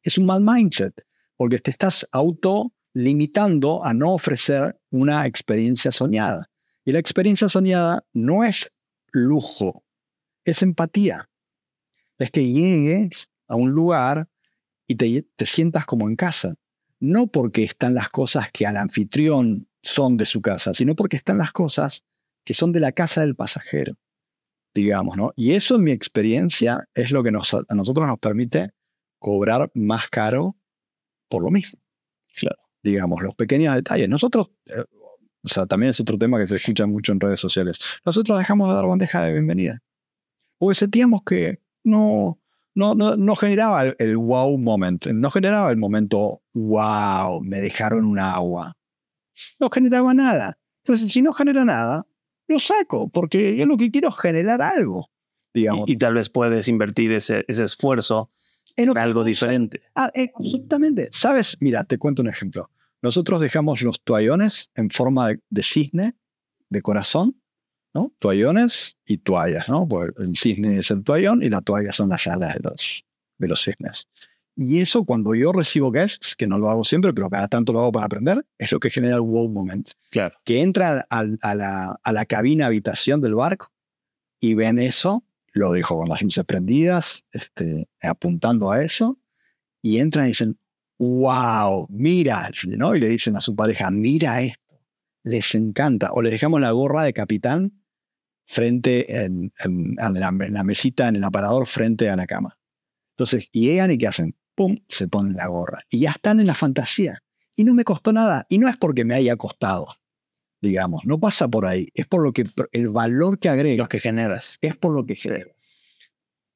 Es un mal mindset, porque te estás auto limitando a no ofrecer una experiencia soñada. Y la experiencia soñada no es lujo, es empatía es que llegues a un lugar y te, sientas como en casa. No porque están las cosas que al anfitrión son de su casa, sino porque están las cosas que son de la casa del pasajero, digamos, ¿no? Y eso en mi experiencia es lo que nos, a nosotros nos permite cobrar más caro por lo mismo. Claro. Digamos, los pequeños detalles. Nosotros, eh, o sea, también es otro tema que se escucha mucho en redes sociales. Nosotros dejamos de dar bandeja de bienvenida. O sentíamos que no, no, no, no generaba el, wow moment, no generaba el momento wow, me dejaron un agua. No generaba nada. Entonces, si no genera nada, lo saco, porque yo lo que quiero es generar algo. Digamos. Y, tal vez puedes invertir ese, ese esfuerzo en algo diferente. Ah, absolutamente. ¿Sabes? Mira, te cuento un ejemplo. Nosotros dejamos los toallones en forma de cisne, de corazón, Toallones y toallas, ¿no? Pues el cisne es el toallón y la toalla son las alas de los, de los cisnes. Y eso cuando yo recibo guests, que no lo hago siempre, pero cada tanto lo hago para aprender, es lo que genera el wow moment. Claro. Que entra a, la, a la cabina habitación del barco y ven eso, lo dejo con las luces prendidas, este, apuntando a eso, y entran y dicen, wow, mira, ¿no? Y le dicen a su pareja, mira esto. Les encanta. O les dejamos la gorra de capitán frente en, la, mesita, en el aparador, frente a la cama. Entonces, llegan y ¿qué hacen? ¡Pum! Se ponen la gorra. Y ya están en la fantasía. Y no me costó nada. Y no es porque me haya costado, digamos. No pasa por ahí. Es por lo que el valor que agregas. Los que generas. Es por lo que generas.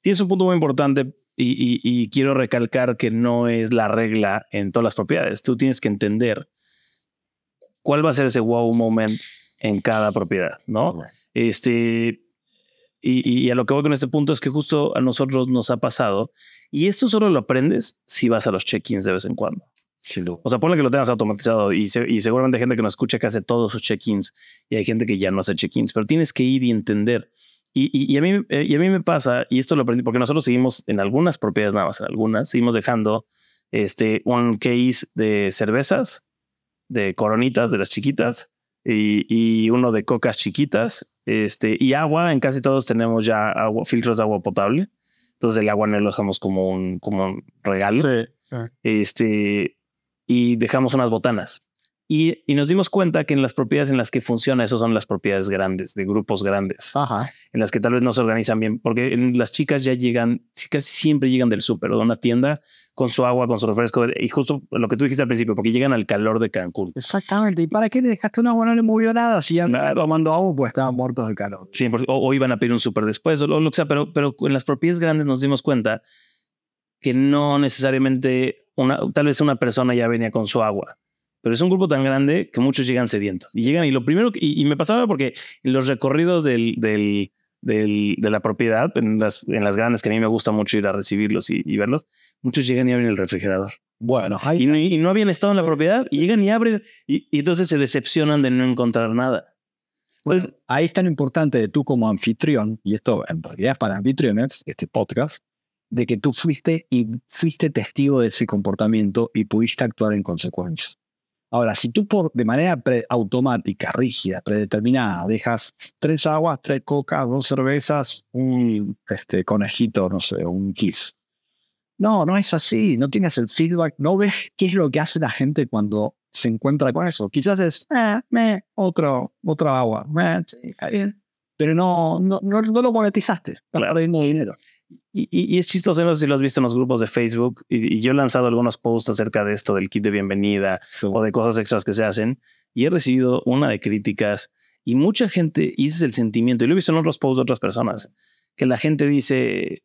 Tienes un punto muy importante y, y, quiero recalcar que no es la regla en todas las propiedades. Tú tienes que entender cuál va a ser ese wow moment en cada propiedad, ¿no? Este, y, a lo que voy con este punto es que justo a nosotros nos ha pasado, y esto solo lo aprendes si vas a los check-ins de vez en cuando. O sea, ponle que lo tengas automatizado y, y, seguramente hay gente que nos escucha que hace todos sus check-ins y hay gente que ya no hace check-ins, pero tienes que ir y entender. Y, y, a mí, eh, y a mí me pasa, y esto lo aprendí porque nosotros seguimos en algunas propiedades nada más, en algunas, seguimos dejando este, un case de cervezas, de coronitas, de las chiquitas, y, y, uno de cocas chiquitas este, y agua. En casi todos tenemos ya agua, filtros de agua potable. Entonces el agua no lo dejamos como un, como un regalo. Este, y dejamos unas botanas. Y, y, nos dimos cuenta que en las propiedades en las que funciona, eso son las propiedades grandes, de grupos grandes, Ajá. en las que tal vez no se organizan bien, porque en las chicas ya llegan, casi siempre llegan del súper o de una tienda con su agua, con su refresco, y justo lo que tú dijiste al principio, porque llegan al calor de Cancún. Exactamente. ¿Y para qué le dejaste un agua? No le movió nada. Si ya claro. tomando agua, pues estaban muertos del calor. Sí, o, iban a pedir un súper después, o lo, que sea, pero, pero en las propiedades grandes nos dimos cuenta que no necesariamente, una, tal vez una persona ya venía con su agua, pero es un grupo tan grande que muchos llegan sedientos. Y llegan y lo primero, y, y me pasaba porque en los recorridos del, del del, de la propiedad, en las, en las grandes que a mí me gusta mucho ir a recibirlos y, y verlos, muchos llegan y abren el refrigerador. Bueno, Y no, y no habían estado en la propiedad y llegan y abren y, entonces se decepcionan de no encontrar nada. Pues ahí está lo importante de tú como anfitrión, y esto en realidad es para anfitriones, este podcast, de que tú fuiste y fuiste testigo de ese comportamiento y pudiste actuar en consecuencia. Ahora, si tú por, de manera pre- automática, rígida, predeterminada, dejas tres aguas, tres cocas, dos cervezas, un este, conejito, no sé, un kiss. No, no es así, no tienes el feedback, no ves qué es lo que hace la gente cuando se encuentra con eso. Quizás es, eh, me, otro, otra agua, me, sí, bien. Pero no, no, no, no lo monetizaste, estás perdiendo dinero. Y, es chistoso, no sé si lo has visto en los grupos de Facebook, y, y yo he lanzado algunos posts acerca de esto, del kit de bienvenida o de cosas extras que se hacen, y he recibido una de críticas, y mucha gente, y ese es el sentimiento, y lo he visto en otros posts de otras personas, que la gente dice,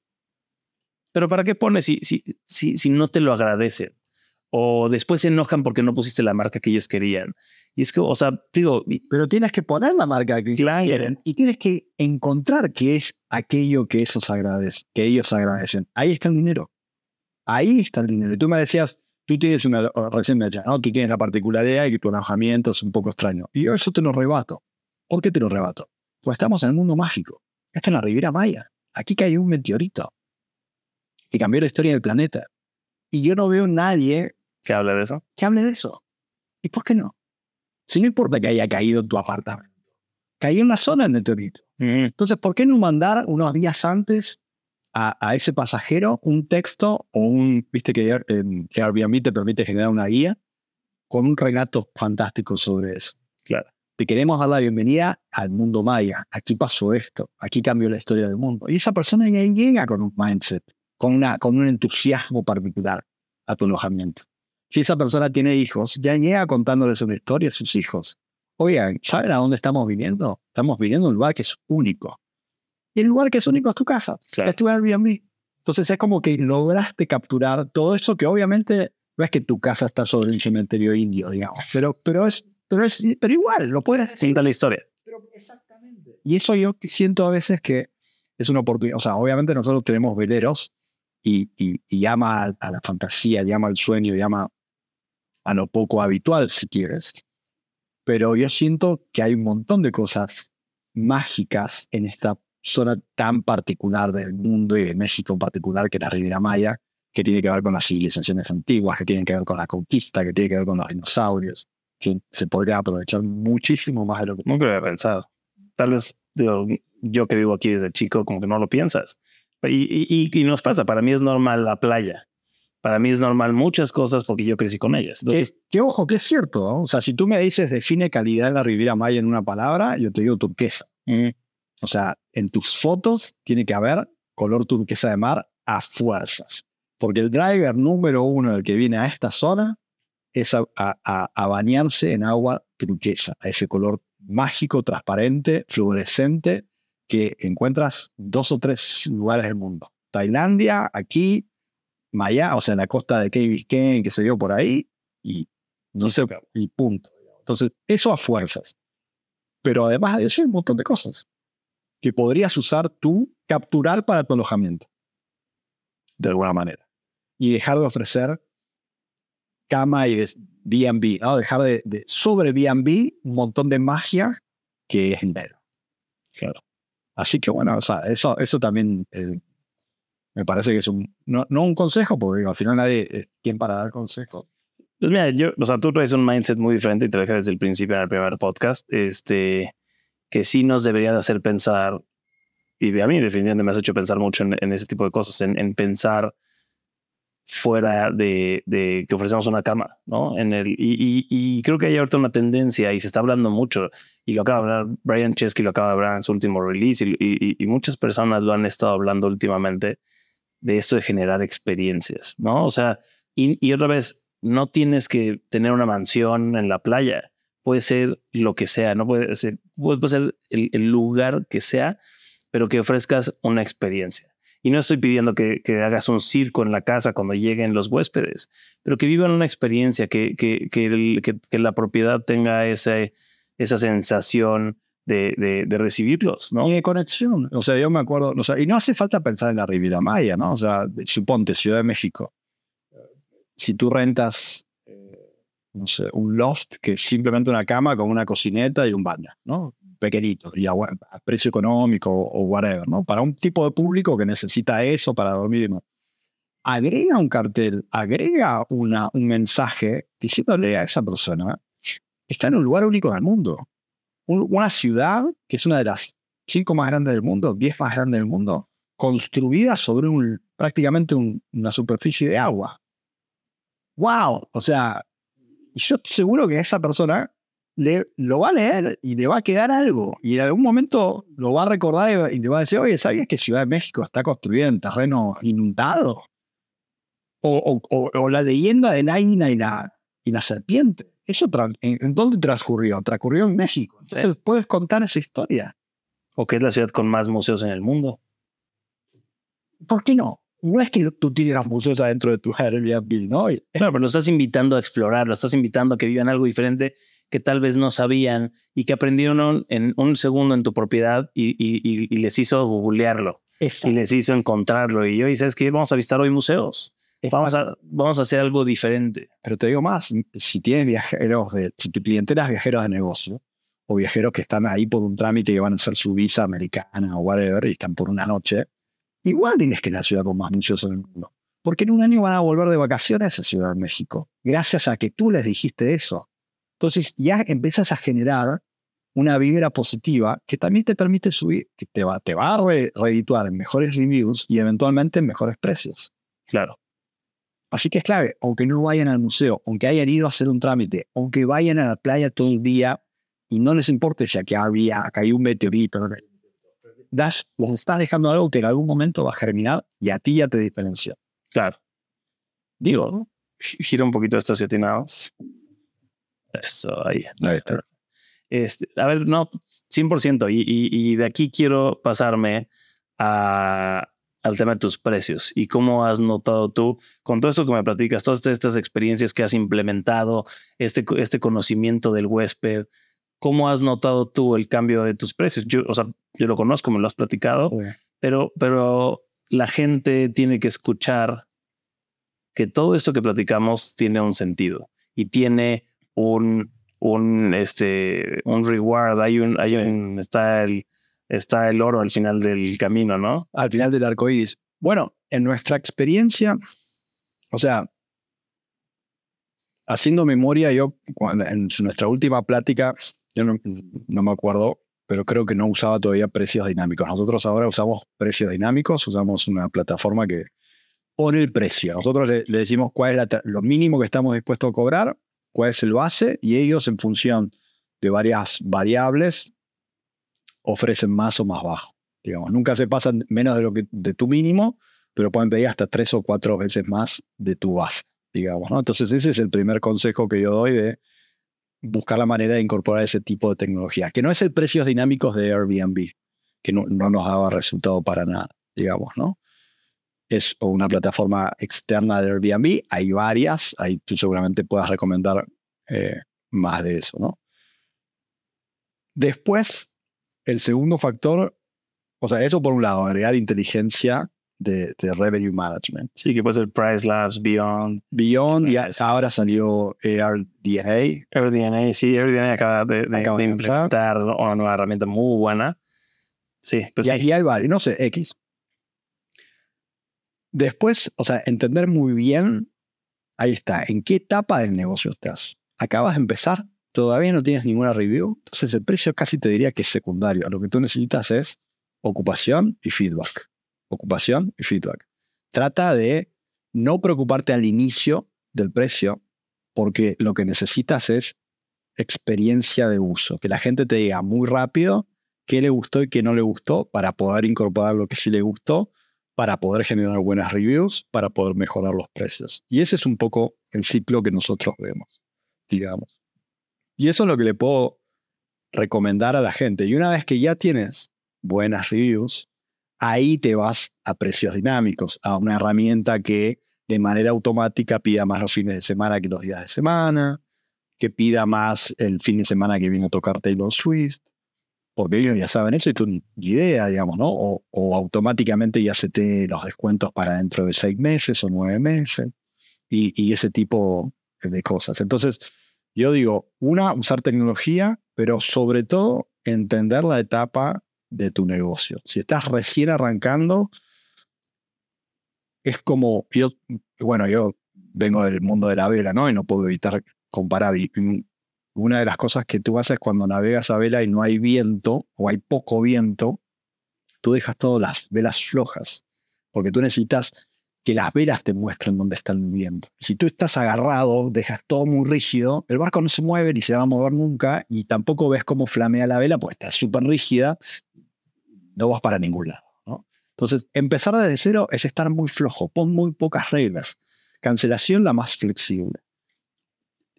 pero ¿para qué pones si, si, si, si no te lo agradecen? O después se enojan porque no pusiste la marca que ellos querían. Y es que, o sea, digo, Pero tienes que poner la marca que Claro. quieren y tienes que encontrar qué es aquello que esos agradecen, que ellos agradecen. Ahí está el dinero. Ahí está el dinero. Y tú me decías, tú tienes una, recién me decías, ¿no? Tú tienes la particularidad de que tu alojamiento es un poco extraño. Y yo eso te lo rebato. ¿Por qué te lo rebato? Pues estamos en el mundo mágico. Esto en la Riviera Maya. Aquí cayó un meteorito que cambió la historia del planeta. Y yo no veo nadie que habla de eso. que hable de eso. ¿Y por qué no? Si no importa que haya caído en tu apartamento, cayó en la zona del meteorito. Entonces, ¿por qué no mandar unos días antes a, a ese pasajero un texto o un, viste que en Airbnb te permite generar una guía con un relato fantástico sobre eso? Claro. Te queremos dar la bienvenida al mundo maya. Aquí pasó esto, aquí cambió la historia del mundo. Y esa persona ya llega con un mindset, con, una, con un entusiasmo particular a tu alojamiento. Si esa persona tiene hijos, ya llega contándoles una historia a sus hijos. Oigan, ¿saben a dónde estamos viniendo? Estamos viniendo a un lugar que es único. Y el lugar que es único es tu casa, Claro. es tu Airbnb. Entonces es como que lograste capturar todo eso que obviamente no es que tu casa está sobre un cementerio indio, digamos, pero, pero, es, pero, es, pero igual, lo puedes decir. Sienta la historia. Pero exactamente. Y eso yo siento a veces que es una oportunidad. O sea, obviamente nosotros tenemos veleros y, y, y a la fantasía, llama al sueño, llama a lo poco habitual, si quieres. Pero yo siento que hay un montón de cosas mágicas en esta zona tan particular del mundo y de México en particular, que es la Riviera Maya, que tiene que ver con las civilizaciones antiguas, que tiene que ver con la conquista, que tiene que ver con los dinosaurios, que se podría aprovechar muchísimo más de lo que Nunca lo había pensado. Tal vez yo que vivo aquí desde chico, como que no lo piensas. Y, y- y nos pasa, para mí es normal la playa. Para mí es normal muchas cosas porque yo crecí con ellas. Entonces, que ojo, que es cierto. ¿no? O sea, si tú me dices define calidad en la Riviera Maya en una palabra, yo te digo turquesa. mm, O sea, en tus fotos tiene que haber color turquesa de mar a fuerzas. Porque el driver número uno del que viene a esta zona es a- a- a bañarse en agua turquesa, a ese color mágico, transparente, fluorescente, que encuentras dos o tres lugares del mundo. Tailandia, aquí, Maya, o sea, en la costa de Key Biscayne, que se vio por ahí, y no sé, y punto. Entonces, eso a fuerzas. Pero además de eso hay un montón de cosas que podrías usar tú, capturar para tu alojamiento, de alguna manera. Y dejar de ofrecer cama y B&B, ¿no? Dejar de, de sobre B&B un montón de magia que es dinero. Claro. Así que bueno, o sea, eso, eso también eh, me parece que es un, no, no un consejo, porque digo, al final nadie es quien para dar consejos. pues mira, yo, o sea, tú traes un mindset muy diferente y te lo dije desde el principio en el primer podcast, este, que sí nos debería de hacer pensar, y a mí definitivamente me has hecho pensar mucho en, en ese tipo de cosas, en, en pensar fuera de, de que ofrecemos una cama, ¿no? En el, y, y, y creo que hay ahorita una tendencia y se está hablando mucho, y lo acaba de hablar Brian Chesky, lo acaba de hablar en su último release, y, y, muchas personas lo han estado hablando últimamente de esto de generar experiencias, ¿no? O sea, y, otra vez, no tienes que tener una mansión en la playa, puede ser lo que sea, no puede ser, puede ser el, lugar que sea, pero que ofrezcas una experiencia. Y no estoy pidiendo que, que, hagas un circo en la casa cuando lleguen los huéspedes, pero que vivan una experiencia, que, que, que la propiedad tenga ese, esa sensación de, de, recibirlos, ¿no? Y de conexión. O sea, yo me acuerdo, o sea, y no hace falta pensar en la Riviera Maya, ¿no? O sea, suponte, Ciudad de México. Si tú rentas, eh, no sé, un loft que es simplemente una cama con una cocineta y un baño, ¿no? Pequeñito, y a, precio económico o, whatever, ¿no? Para un tipo de público que necesita eso para dormir. ¿no? Agrega un cartel, agrega una, un mensaje diciéndole a esa persona, está en un lugar único en el una ciudad que es una de las cinco más grandes del mundo, diez más grandes del mundo, construida sobre un, prácticamente una superficie de agua. ¡Wow! O sea, yo estoy seguro que esa persona le, lo va a leer y le va a quedar algo. Y en algún momento lo va a recordar y, le va a decir, oye, ¿sabías que Ciudad de México está construida en terreno inundado? O, o, la leyenda del águila y la, y la serpiente. ¿Eso en, dónde transcurrió? Transcurrió en México. Entonces, puedes contar esa historia. ¿O qué es la ciudad con más museos en el mundo? ¿Por qué no? No es que tú tienes museos adentro de tu Airbnb, ¿no? Claro, pero lo estás invitando a explorar, lo estás invitando a que vivan algo diferente que tal vez no sabían y que aprendieron en un segundo en tu propiedad y, les hizo googlearlo. Y les hizo encontrarlo. Y yo, y sabes que vamos a visitar hoy museos. Vamos a, vamos a hacer algo diferente. Pero te digo más, si tienes viajeros, de, si tu clientela es viajeros de negocio, o viajeros que están ahí por un trámite que van a hacer su visa americana o whatever, y están por una noche, igual tienes que es la ciudad con más muchos en el mundo. Porque en un año van a volver de vacaciones a Ciudad de México, gracias a que tú les dijiste eso. Entonces ya empiezas a generar una vibra positiva que también te permite subir, que te va, te va a redituar en mejores reviews y eventualmente en mejores precios. Claro. Así que es clave, aunque no vayan al museo, aunque hayan ido a hacer un trámite, aunque vayan a la playa todo el día y no les importe ya que había caído un meteorito, das, les estás dejando algo que en algún momento va a germinar y a ti ya te diferencia. Claro. Digo, ¿no? gira un poquito estos siete Eso, ahí. ahí está. Este, a ver, no, 100%. Y, y, y de aquí quiero pasarme a, al tema de tus precios y cómo has notado tú, con todo esto que me platicas, todas estas experiencias que has implementado, este, este conocimiento del huésped, ¿cómo has notado tú el cambio de tus precios? Yo, o sea, yo lo conozco, me lo has platicado, pero, pero la gente tiene que escuchar que todo esto que platicamos tiene un sentido y tiene un, un, este, un reward, hay un, hay un, está el, está el oro al final del camino, ¿no? Al final del arco iris. Bueno, en nuestra experiencia, o sea, haciendo memoria, yo en nuestra última plática, yo no, me acuerdo, pero creo que no usaba todavía precios dinámicos. Nosotros ahora usamos precios dinámicos, usamos una plataforma que pone el precio. Nosotros le, decimos cuál es lo mínimo que estamos dispuestos a cobrar, cuál es el base, y ellos en función de varias variables ofrecen más o más bajo. Digamos, nunca se pasan menos de lo que de tu mínimo, pero pueden pedir hasta tres o cuatro veces más de tu base, digamos. Entonces ese es el primer consejo que yo doy de buscar la manera de incorporar ese tipo de tecnología, que no es el precios dinámicos de Airbnb, que no, no nos daba resultado para nada, digamos, ¿no? Es una plataforma externa de Airbnb, hay varias, ahí tú seguramente puedas recomendar eh, más de eso. Después, el segundo factor, o sea, eso por un lado, agregar inteligencia de, revenue management. Sí, que puede ser Price Labs, Beyond. Beyond, y ahora salió ARDNA. ARDNA, sí, ARDNA acaba de, implementar una nueva herramienta muy buena. Sí, pero y, sí. hay varios, no sé, X. Después, o sea, entender muy bien, ahí está, en qué etapa del negocio estás. Acabas de empezar, todavía no tienes ninguna review, entonces el precio casi te diría que es secundario. Lo que tú necesitas es ocupación y feedback. Ocupación y feedback. Trata de no preocuparte al inicio del precio, porque lo que necesitas es experiencia de uso, que la gente te diga muy rápido qué le gustó y qué no le gustó para poder incorporar lo que sí le gustó, para poder generar buenas reviews, para poder mejorar los precios. Y ese es un poco el ciclo que nosotros vemos, digamos. Y eso es lo que le puedo recomendar a la gente. Y una vez que ya tienes buenas reviews, ahí te vas a precios dinámicos, a una herramienta que de manera automática pida más los fines de semana que los días de semana, que pida más el fin de semana que viene a tocar Taylor Swift, porque ellos ya saben eso y tú ni idea, digamos, ¿no? O, o automáticamente ya se te los descuentos para dentro de seis meses o nueve meses y, y ese tipo de cosas. Entonces, yo digo, una, usar tecnología, pero sobre todo entender la etapa de tu negocio. Si estás recién arrancando, es como, yo, bueno, yo vengo del mundo de la vela, ¿no? Y no puedo evitar comparar. Una de las cosas que tú haces cuando navegas a vela y no hay viento o hay poco viento, tú dejas todas las velas flojas, porque tú necesitas que las velas te muestren dónde está el viento. Si tú estás agarrado, dejas todo muy rígido, el barco no se mueve ni se va a mover nunca y tampoco ves cómo flamea la vela, pues está súper rígida, no vas para ningún lado. Entonces, empezar desde cero es estar muy flojo, pon muy pocas reglas. Cancelación la más flexible.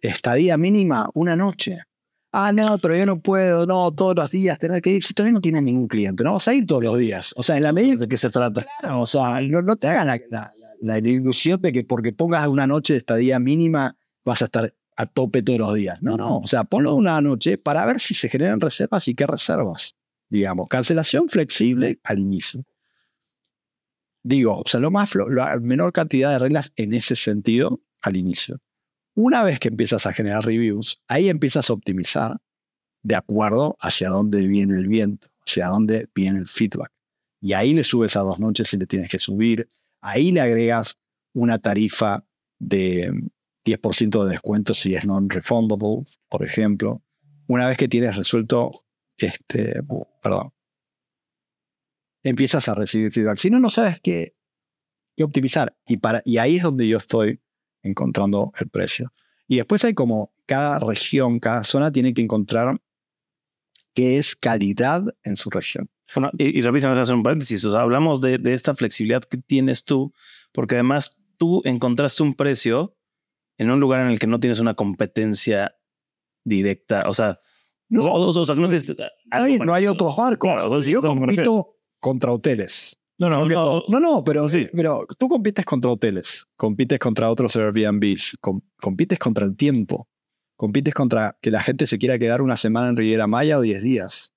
Estadía mínima, una noche. Ah, no, pero yo no puedo, no, todos los días tener que ir. Si todavía no tienes ningún cliente, no vas a ir todos los días. O sea, en la medida de que se trata. Claro, o sea, no, te hagan la, la, ilusión de que porque pongas una noche de estadía mínima vas a estar a tope todos los días. No, no, o sea, ponlo una noche para ver si se generan reservas y qué reservas. Digamos, cancelación flexible al inicio. Digo, o sea, lo más, la menor cantidad de reglas en ese sentido al inicio. Una vez que empiezas a generar reviews, ahí empiezas a optimizar de acuerdo hacia dónde viene el viento, hacia dónde viene el feedback. Y ahí le subes a dos noches si le tienes que subir. Ahí le agregas una tarifa de 10% de descuento si es non-refundable, por ejemplo. Una vez que tienes resuelto, este, perdón, empiezas a recibir feedback. Si no, no sabes qué, qué optimizar. Y, y ahí es donde yo estoy encontrando el precio. Y después hay como cada región, cada zona tiene que encontrar qué es calidad en su región. Bueno, y, y rápidamente hacer un paréntesis. O sea, hablamos de, de, esta flexibilidad que tienes tú, porque además tú encontraste un precio en un lugar en el que no tienes una competencia directa. O sea, no, o, sea, no, hay, no hay otros barcos. Claro, yo compito contra hoteles. No, no, no, no, no, pero sí, pero tú compites contra hoteles, compites contra otros Airbnbs, compites contra el tiempo, compites contra que la gente se quiera quedar una semana en Riviera Maya o 10 días.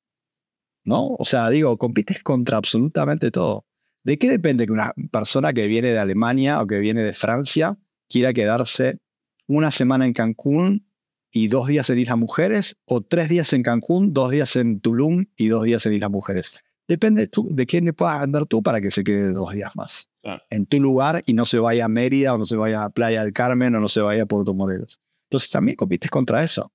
¿No? O sea, digo, compites contra absolutamente todo. ¿De qué depende que una persona que viene de Alemania o que viene de Francia quiera quedarse una semana en Cancún y dos días en Islas Mujeres o tres días en Cancún, dos días en Tulum y dos días en Islas Mujeres? Depende tú, de quién le puedas andar tú para que se quede dos días más en tu lugar y no se vaya a Mérida o no se vaya a Playa del Carmen o no se vaya a Puerto Morelos. Entonces también compites contra eso.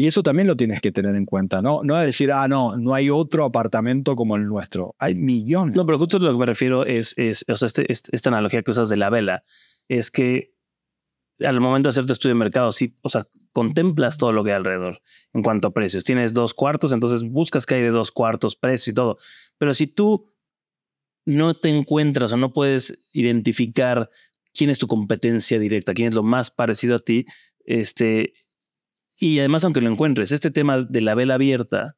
Y eso también lo tienes que tener en cuenta, ¿no? No decir, ah, no, no hay otro apartamento como el nuestro. Hay millones. No, pero justo lo que me refiero es, es o sea, este, este, esta analogía que usas de la vela, es que al momento de hacer tu estudio de mercado, sí, o sea, contemplas todo lo que hay alrededor en cuanto a precios. Tienes dos cuartos, entonces buscas que hay de dos cuartos, precio y todo. Pero si tú no te encuentras o no puedes identificar quién es tu competencia directa, quién es lo más parecido a ti, este, y además aunque lo encuentres, este tema de la vela abierta,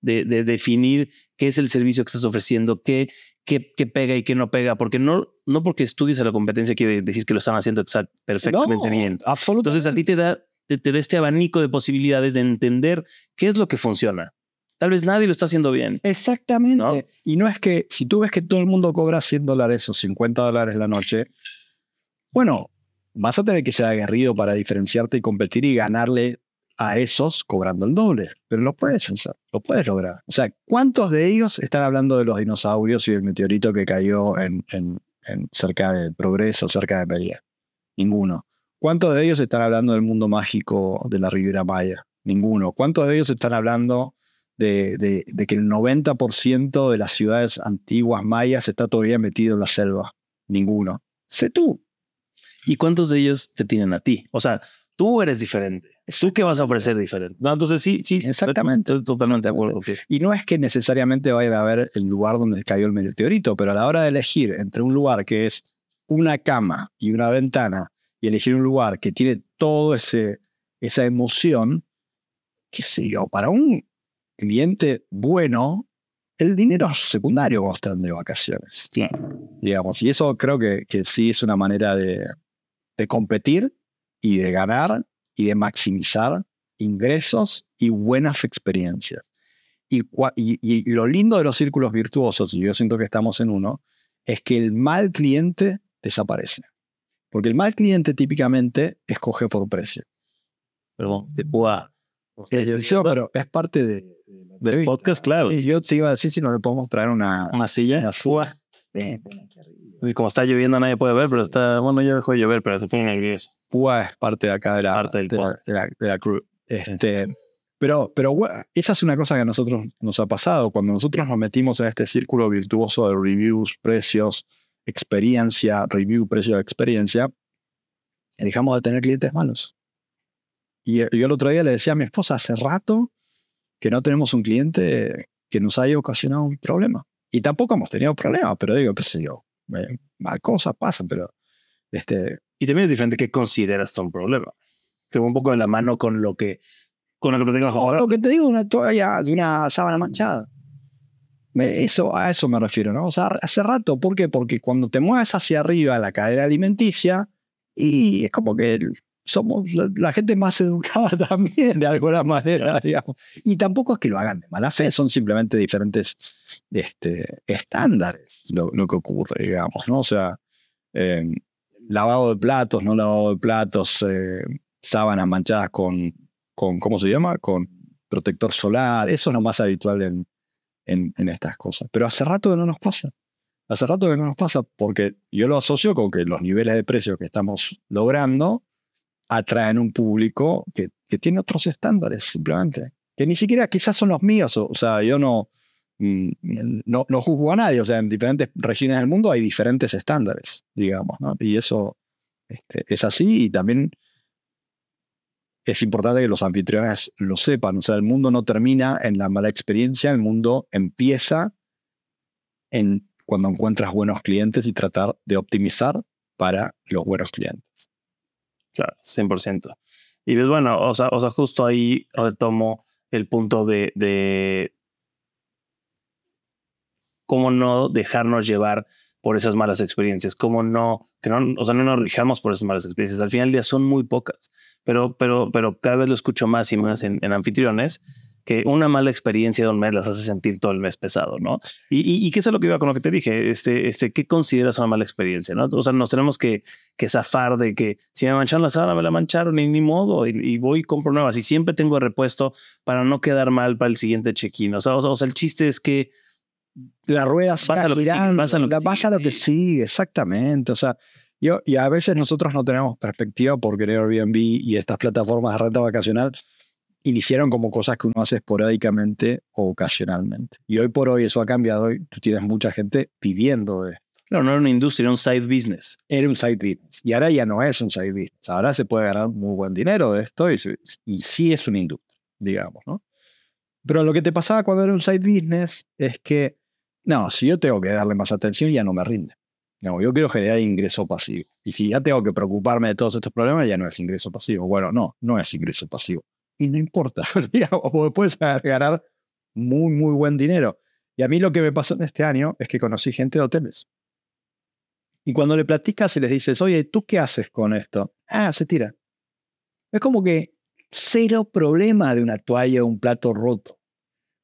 de, de definir qué es el servicio que estás ofreciendo, qué, qué, pega y qué no pega, porque no, no porque estudies a la competencia quiere decir que lo están haciendo perfectamente bien. Entonces a ti te da, te, da este abanico de posibilidades de entender qué es lo que funciona. Tal vez nadie lo está haciendo bien. Exactamente. Y no es que si tú ves que todo el mundo cobra 100 dólares o 50 dólares la noche, bueno, vas a tener que ser aguerrido para diferenciarte y competir y ganarle a esos cobrando el doble. Pero lo puedes hacer, lo puedes lograr. O sea, ¿cuántos de ellos están hablando de los dinosaurios y del meteorito que cayó en, cerca de Progreso, cerca de Pería? Ninguno. ¿Cuántos de ellos están hablando del mundo mágico de la Riviera Maya? Ninguno. ¿Cuántos de ellos están hablando de que el 90% de las ciudades antiguas mayas está todavía metido en la selva? Ninguno. Sé tú. ¿Y cuántos de ellos te tienen a ti? O sea, tú eres diferente. ¿Tú qué vas a ofrecer diferente? No, entonces sí, sí. Exactamente. Estoy totalmente de acuerdo. Y no es que necesariamente vaya a haber el lugar donde cayó el meteorito, pero a la hora de elegir entre un lugar que es una cama y una ventana y elegir un lugar que tiene todo ese esa emoción, qué sé yo, para un cliente bueno, el dinero es secundario cuando están de vacaciones. Digamos, y eso creo que, que sí es una manera de, de competir y de ganar y de maximizar ingresos y buenas experiencias. Y, y, lo lindo de los círculos virtuosos, y yo siento que estamos en uno, es que el mal cliente desaparece. Porque el mal cliente típicamente escoge por precio. Pero te pueda... pero es parte de, del podcast, claro. yo te iba a decir si no le podemos traer una, una silla. Una fuga. Y como está lloviendo nadie puede ver, pero está, bueno, ya dejó de llover, pero se pone el Púa es parte de acá de la, parte de, la, de, la, crew. Este, Pero, pero esa es una cosa que a nosotros nos ha pasado. Cuando nosotros nos metimos en este círculo virtuoso de reviews, precios, experiencia, review, precio, experiencia, dejamos de tener clientes malos. Y yo el otro día le decía a mi esposa, hace rato que no tenemos un cliente que nos haya ocasionado un problema. Y tampoco hemos tenido problemas, pero digo, qué sé yo, eh, mal cosas pasan, pero este... Y también es diferente que consideras un problema. Que un poco de la mano con lo que con lo que tengo Ahora, lo que te digo, una toalla de una sábana manchada. Eso, a eso me refiero, ¿no? O sea, hace rato, ¿por qué? Porque cuando te mueves hacia arriba la cadera alimenticia, y es como que somos la, gente más educada también, de alguna manera, digamos. Y tampoco es que lo hagan de mala fe, son simplemente diferentes este, estándares lo, que ocurre, digamos, ¿no? O sea, eh, lavado de platos, no lavado de platos, eh, sábanas manchadas con, con, ¿cómo se llama? Con protector solar, eso es lo más habitual en, en, en estas cosas. Pero hace rato que no nos pasa. Hace rato que no nos pasa porque yo lo asocio con que los niveles de precios que estamos logrando atraen un público que, que, tiene otros estándares, simplemente. Que ni siquiera quizás son los míos. O, sea, yo no, mm, no, no, juzgo a nadie. O sea, en diferentes regiones del mundo hay diferentes estándares, digamos. Y eso este, es así. Y también es importante que los anfitriones lo sepan. O sea, el mundo no termina en la mala experiencia. El mundo empieza en cuando encuentras buenos clientes y tratar de optimizar para los buenos clientes. Claro, 100%. Y pues bueno, o sea, o sea, justo ahí retomo el punto de, de cómo no dejarnos llevar por esas malas experiencias, cómo no, que no, o sea, no nos rijamos por esas malas experiencias. Al final del día son muy pocas, pero, pero, pero cada vez lo escucho más y más en, en anfitriones que una mala experiencia de un mes las hace sentir todo el mes pesado, ¿no? Y, y, qué es lo que iba con lo que te dije, este, este, ¿qué consideras una mala experiencia, no? O sea, nos tenemos que, que zafar de que si me mancharon la sábana, me la mancharon y ni modo, y, voy y compro nuevas y siempre tengo repuesto para no quedar mal para el siguiente check-in. O sea, o, sea, el chiste es que la rueda pasa lo girando, que pasa lo que, pasa lo que sigue, exactamente. O sea, yo, y a veces nosotros no tenemos perspectiva por querer Airbnb y estas plataformas de renta vacacional iniciaron como cosas que uno hace esporádicamente o ocasionalmente. Y hoy por hoy eso ha cambiado y tú tienes mucha gente pidiendo de Claro, no era una industria, era un side business. Era un side business. Y ahora ya no es un side business. Ahora se puede ganar muy buen dinero de esto y, y sí es una industria, digamos, ¿no? Pero lo que te pasaba cuando era un side business es que, no, si yo tengo que darle más atención ya no me rinde. No, yo quiero generar ingreso pasivo. Y si ya tengo que preocuparme de todos estos problemas, ya no es ingreso pasivo. Bueno, no, no es ingreso pasivo y no importa, o puedes ganar muy, muy buen dinero. Y a mí lo que me pasó en este año es que conocí gente de hoteles. Y cuando le platicas y les dices, oye, ¿tú qué haces con esto? Ah, se tira. Es como que cero problema de una toalla o un plato roto.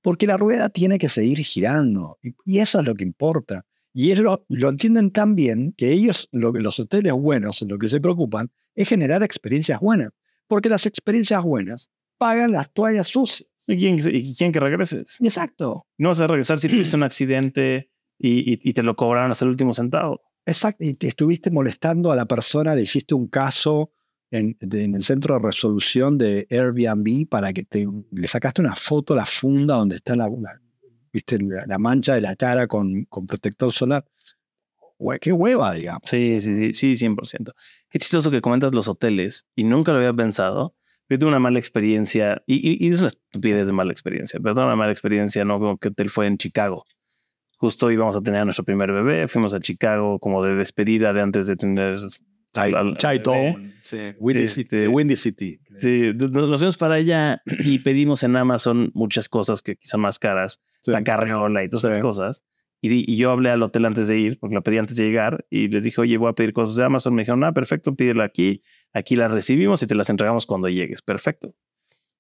Porque la rueda tiene que seguir girando. Y eso es lo que importa. Y ellos lo, entienden tan bien que ellos, lo, los hoteles buenos, en lo que se preocupan, es generar experiencias buenas. Porque las experiencias buenas pagan las toallas sucias. ¿Y quién, y quién que regreses? Exacto. No vas a regresar si tuviste un accidente y, y, te lo cobraron hasta el último centavo. Exacto. Y te estuviste molestando a la persona, le hiciste un caso en, en, el centro de resolución de Airbnb para que te, le sacaste una foto a la funda donde está la, ¿viste? La, mancha de la cara con, con protector solar. qué hueva, digamos. Sí, sí, sí, sí, 100%. Qué chistoso que comentas los hoteles y nunca lo había pensado yo tuve una mala experiencia, y, es una estupidez de mala experiencia, pero tuve una mala experiencia, ¿no? Como que hotel fue en Chicago. Justo íbamos a tener a nuestro primer bebé, fuimos a Chicago como de despedida de antes de tener Chaito, sí, Windy, City, este, Windy City. Sí, nos fuimos para allá y pedimos en Amazon muchas cosas que son más caras, la carriola y todas esas cosas. Y, yo hablé al hotel antes de ir, porque la pedí antes de llegar, y les dije, oye, voy a pedir cosas de Amazon. Me dijeron, ah, perfecto, pídela aquí, aquí las recibimos y te las entregamos cuando llegues. Perfecto.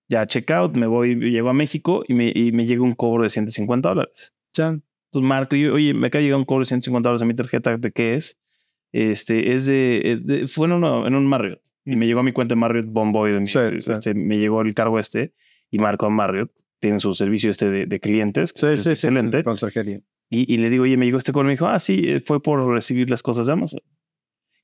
Ya checkout, me voy, llego a México y me, y me llega un cobro de 150 dólares. Chan. Entonces marco, y, oye, me acaba de llegar un cobro de 150 dólares a mi tarjeta, ¿de qué es? Este, es de, de- fue en, uno, en un Marriott. Y me llegó a mi cuenta de Marriott Bomboy. de mi- Sí, sí. este, Me llegó el cargo este y marco a Marriott. Tienen su servicio este de, de clientes, Sí, es sí, sí. excelente. Conserjería. Y, y le digo, oye, me llegó este cobro. Me dijo, ah, sí, eh, fue por recibir las cosas de Amazon.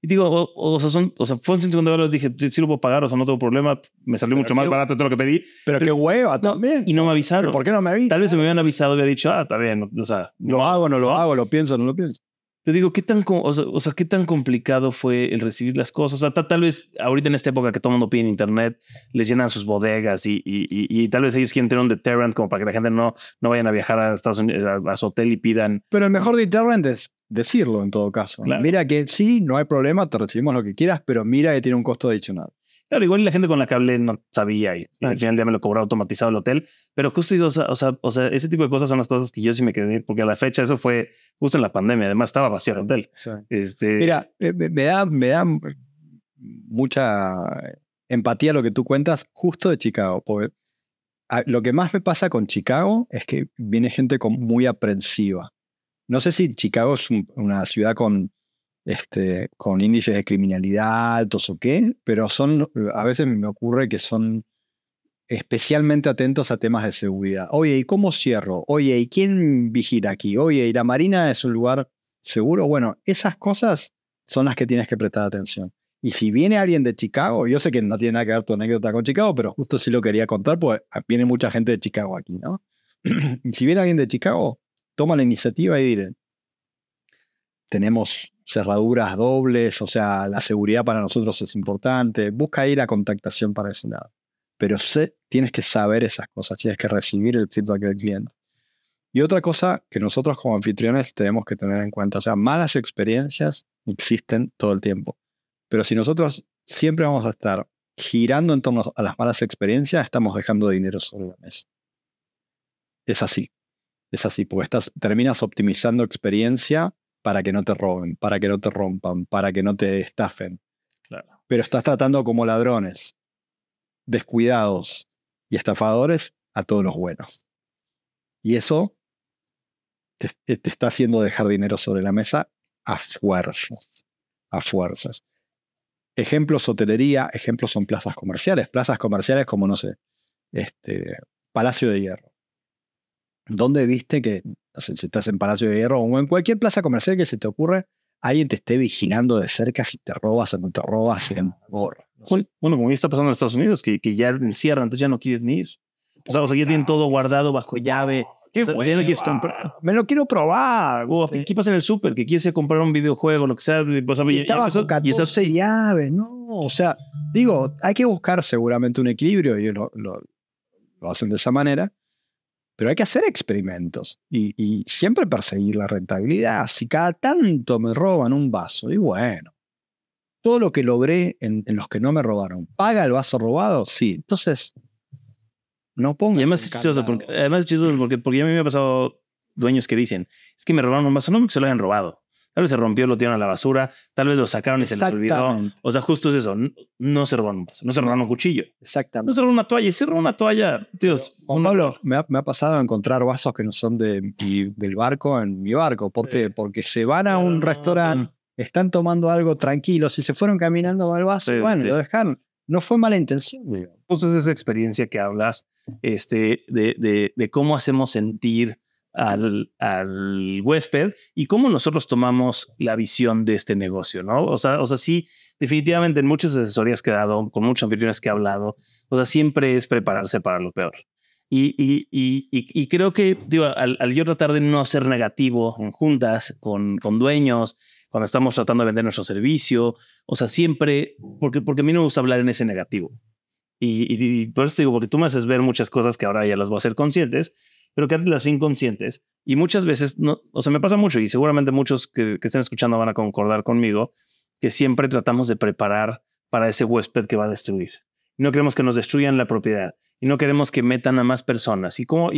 Y digo, o, o sea, son, o sea, fueron 150 dólares. Dije, sí, sí lo puedo pagar, o sea, no tengo problema. Me salió Pero mucho más barato de todo lo que pedí. Pero qué hueva No, también. Y no me avisaron. ¿Por qué no me avisas? Tal vez si me hubieran avisado, hubiera dicho, ah, está bien. O sea, Lo hago, no lo hago, lo pienso, no lo pienso. Te digo, ¿qué tan, o sea, o sea, ¿qué tan complicado fue el recibir las cosas? O sea, ta- tal vez ahorita en esta época que todo el mundo pide en internet, les llenan sus bodegas y, y, y, y tal vez ellos quieren tener un deterrent como para que la gente no, no vayan a viajar a Estados Unidos, a, a su hotel y pidan. Pero el mejor deterrent es decirlo en todo caso. Claro. Mira que sí, no hay problema, te recibimos lo que quieras, pero mira que tiene un costo adicional. Claro, igual la gente con la que hablé no sabía y al final ya me lo cobró automatizado el hotel, pero justo o sea, o sea, o sea, ese tipo de cosas son las cosas que yo sí me quedé, porque a la fecha eso fue justo en la pandemia, además estaba vacío el hotel. Este, Mira, eh, me, da, me da mucha empatía lo que tú cuentas justo de Chicago, porque a- lo que más me pasa con Chicago es que viene gente con- muy aprensiva. No sé si Chicago es un- una ciudad con, este, con índices de criminalidad altos o qué, pero son, a veces me ocurre que son especialmente atentos a temas de seguridad. Oye, ¿y cómo cierro? Oye, ¿y quién vigila aquí? Oye, ¿y la Marina es un lugar seguro? Bueno, esas cosas son las que tienes que prestar atención. Y si viene alguien de Chicago, yo sé que no tiene nada que ver tu anécdota con Chicago, pero justo sí lo quería contar porque viene mucha gente de Chicago aquí, ¿no? y si viene alguien de Chicago, toma la iniciativa y dile, tenemos cerraduras dobles, o sea, la seguridad para nosotros es importante, busca ahí la contactación para ese lado. Pero sé, tienes que saber esas cosas, tienes que recibir el feedback del cliente. Y otra cosa que nosotros como anfitriones tenemos que tener en cuenta, o sea, malas experiencias existen todo el tiempo. Pero si nosotros siempre vamos a estar girando en torno a las malas experiencias, estamos dejando dinero sobre la mesa. Es así. Es así, porque estás, terminas optimizando experiencia para que no te roben, para que no te rompan, para que no te estafen. Claro. Pero estás tratando como ladrones, descuidados y estafadores a todos los buenos. Y eso te, te está haciendo dejar dinero sobre la mesa a fuerzas. A fuerzas. Ejemplos hotelería, ejemplos son plazas comerciales. Plazas comerciales como, no sé, este, Palacio de Hierro. ¿Dónde viste que, si estás en Palacio de Hierro o en cualquier plaza comercial que se te ocurre, alguien te esté vigilando de cerca si te robas o no te robas en gorra? Bueno, como ya está pasando en Estados Unidos, que, que ya encierran, entonces ya no quieres ni ir. O sea, o sea, ya tienen todo guardado bajo llave. ¡Qué O sea, ya no quieres comprar. Me lo quiero probar. O aquí pasa en el súper, que quieres comprar un videojuego, lo que sea. O sea, Y ya estaba con y eso- 14 llaves, ¿no? O sea, digo, hay que buscar seguramente un equilibrio y lo, lo- lo hacen de esa manera, pero hay que hacer experimentos y, y siempre perseguir la rentabilidad. Si cada tanto me roban un vaso, y bueno, todo lo que logré en, en los que no me robaron, ¿paga el vaso robado? Sí. Entonces, no pongo. Y además es chistoso, porque, además es chistoso porque, porque a mí me ha pasado dueños que dicen, es que me robaron un vaso, no porque se lo hayan robado. Tal vez se rompió, lo tiraron a la basura, tal vez lo sacaron y se les olvidó. O sea, justo es eso, no, no se robaron un vaso, no se robaron un cuchillo, no Exactamente. se robaron una toalla, y se robaron una toalla, Dios. Juan Pablo, me ha, me ha pasado encontrar vasos que no son de, mi- del barco en mi barco. ¿Por Sí. qué? Porque se van a un restaurante, están tomando algo tranquilos y se fueron caminando al vaso. Sí, bueno, sí. lo dejaron. No fue mala intención. justo es esa experiencia que hablas este, de, de, de cómo hacemos sentir al, al huésped y cómo nosotros tomamos la visión de este negocio, ¿no? O sea, o sea, sí, definitivamente en muchas asesorías que he dado, con muchos anfitriones que he hablado, o sea, siempre es prepararse para lo peor. Y, y, y, y, creo que, digo, al, al yo tratar de no ser negativo en juntas con, con dueños, cuando estamos tratando de vender nuestro servicio, o sea, siempre, porque, porque a mí no me gusta hablar en ese negativo. Y, y- y por eso te digo, porque tú me haces ver muchas cosas que ahora ya las voy a hacer conscientes, pero que las inconscientes. Y muchas veces, no, o sea, me pasa mucho y seguramente muchos que, que estén escuchando van a concordar conmigo, que siempre tratamos de preparar para ese huésped que va a destruir. No queremos que nos destruyan la propiedad y no queremos que metan a más personas. Y, como,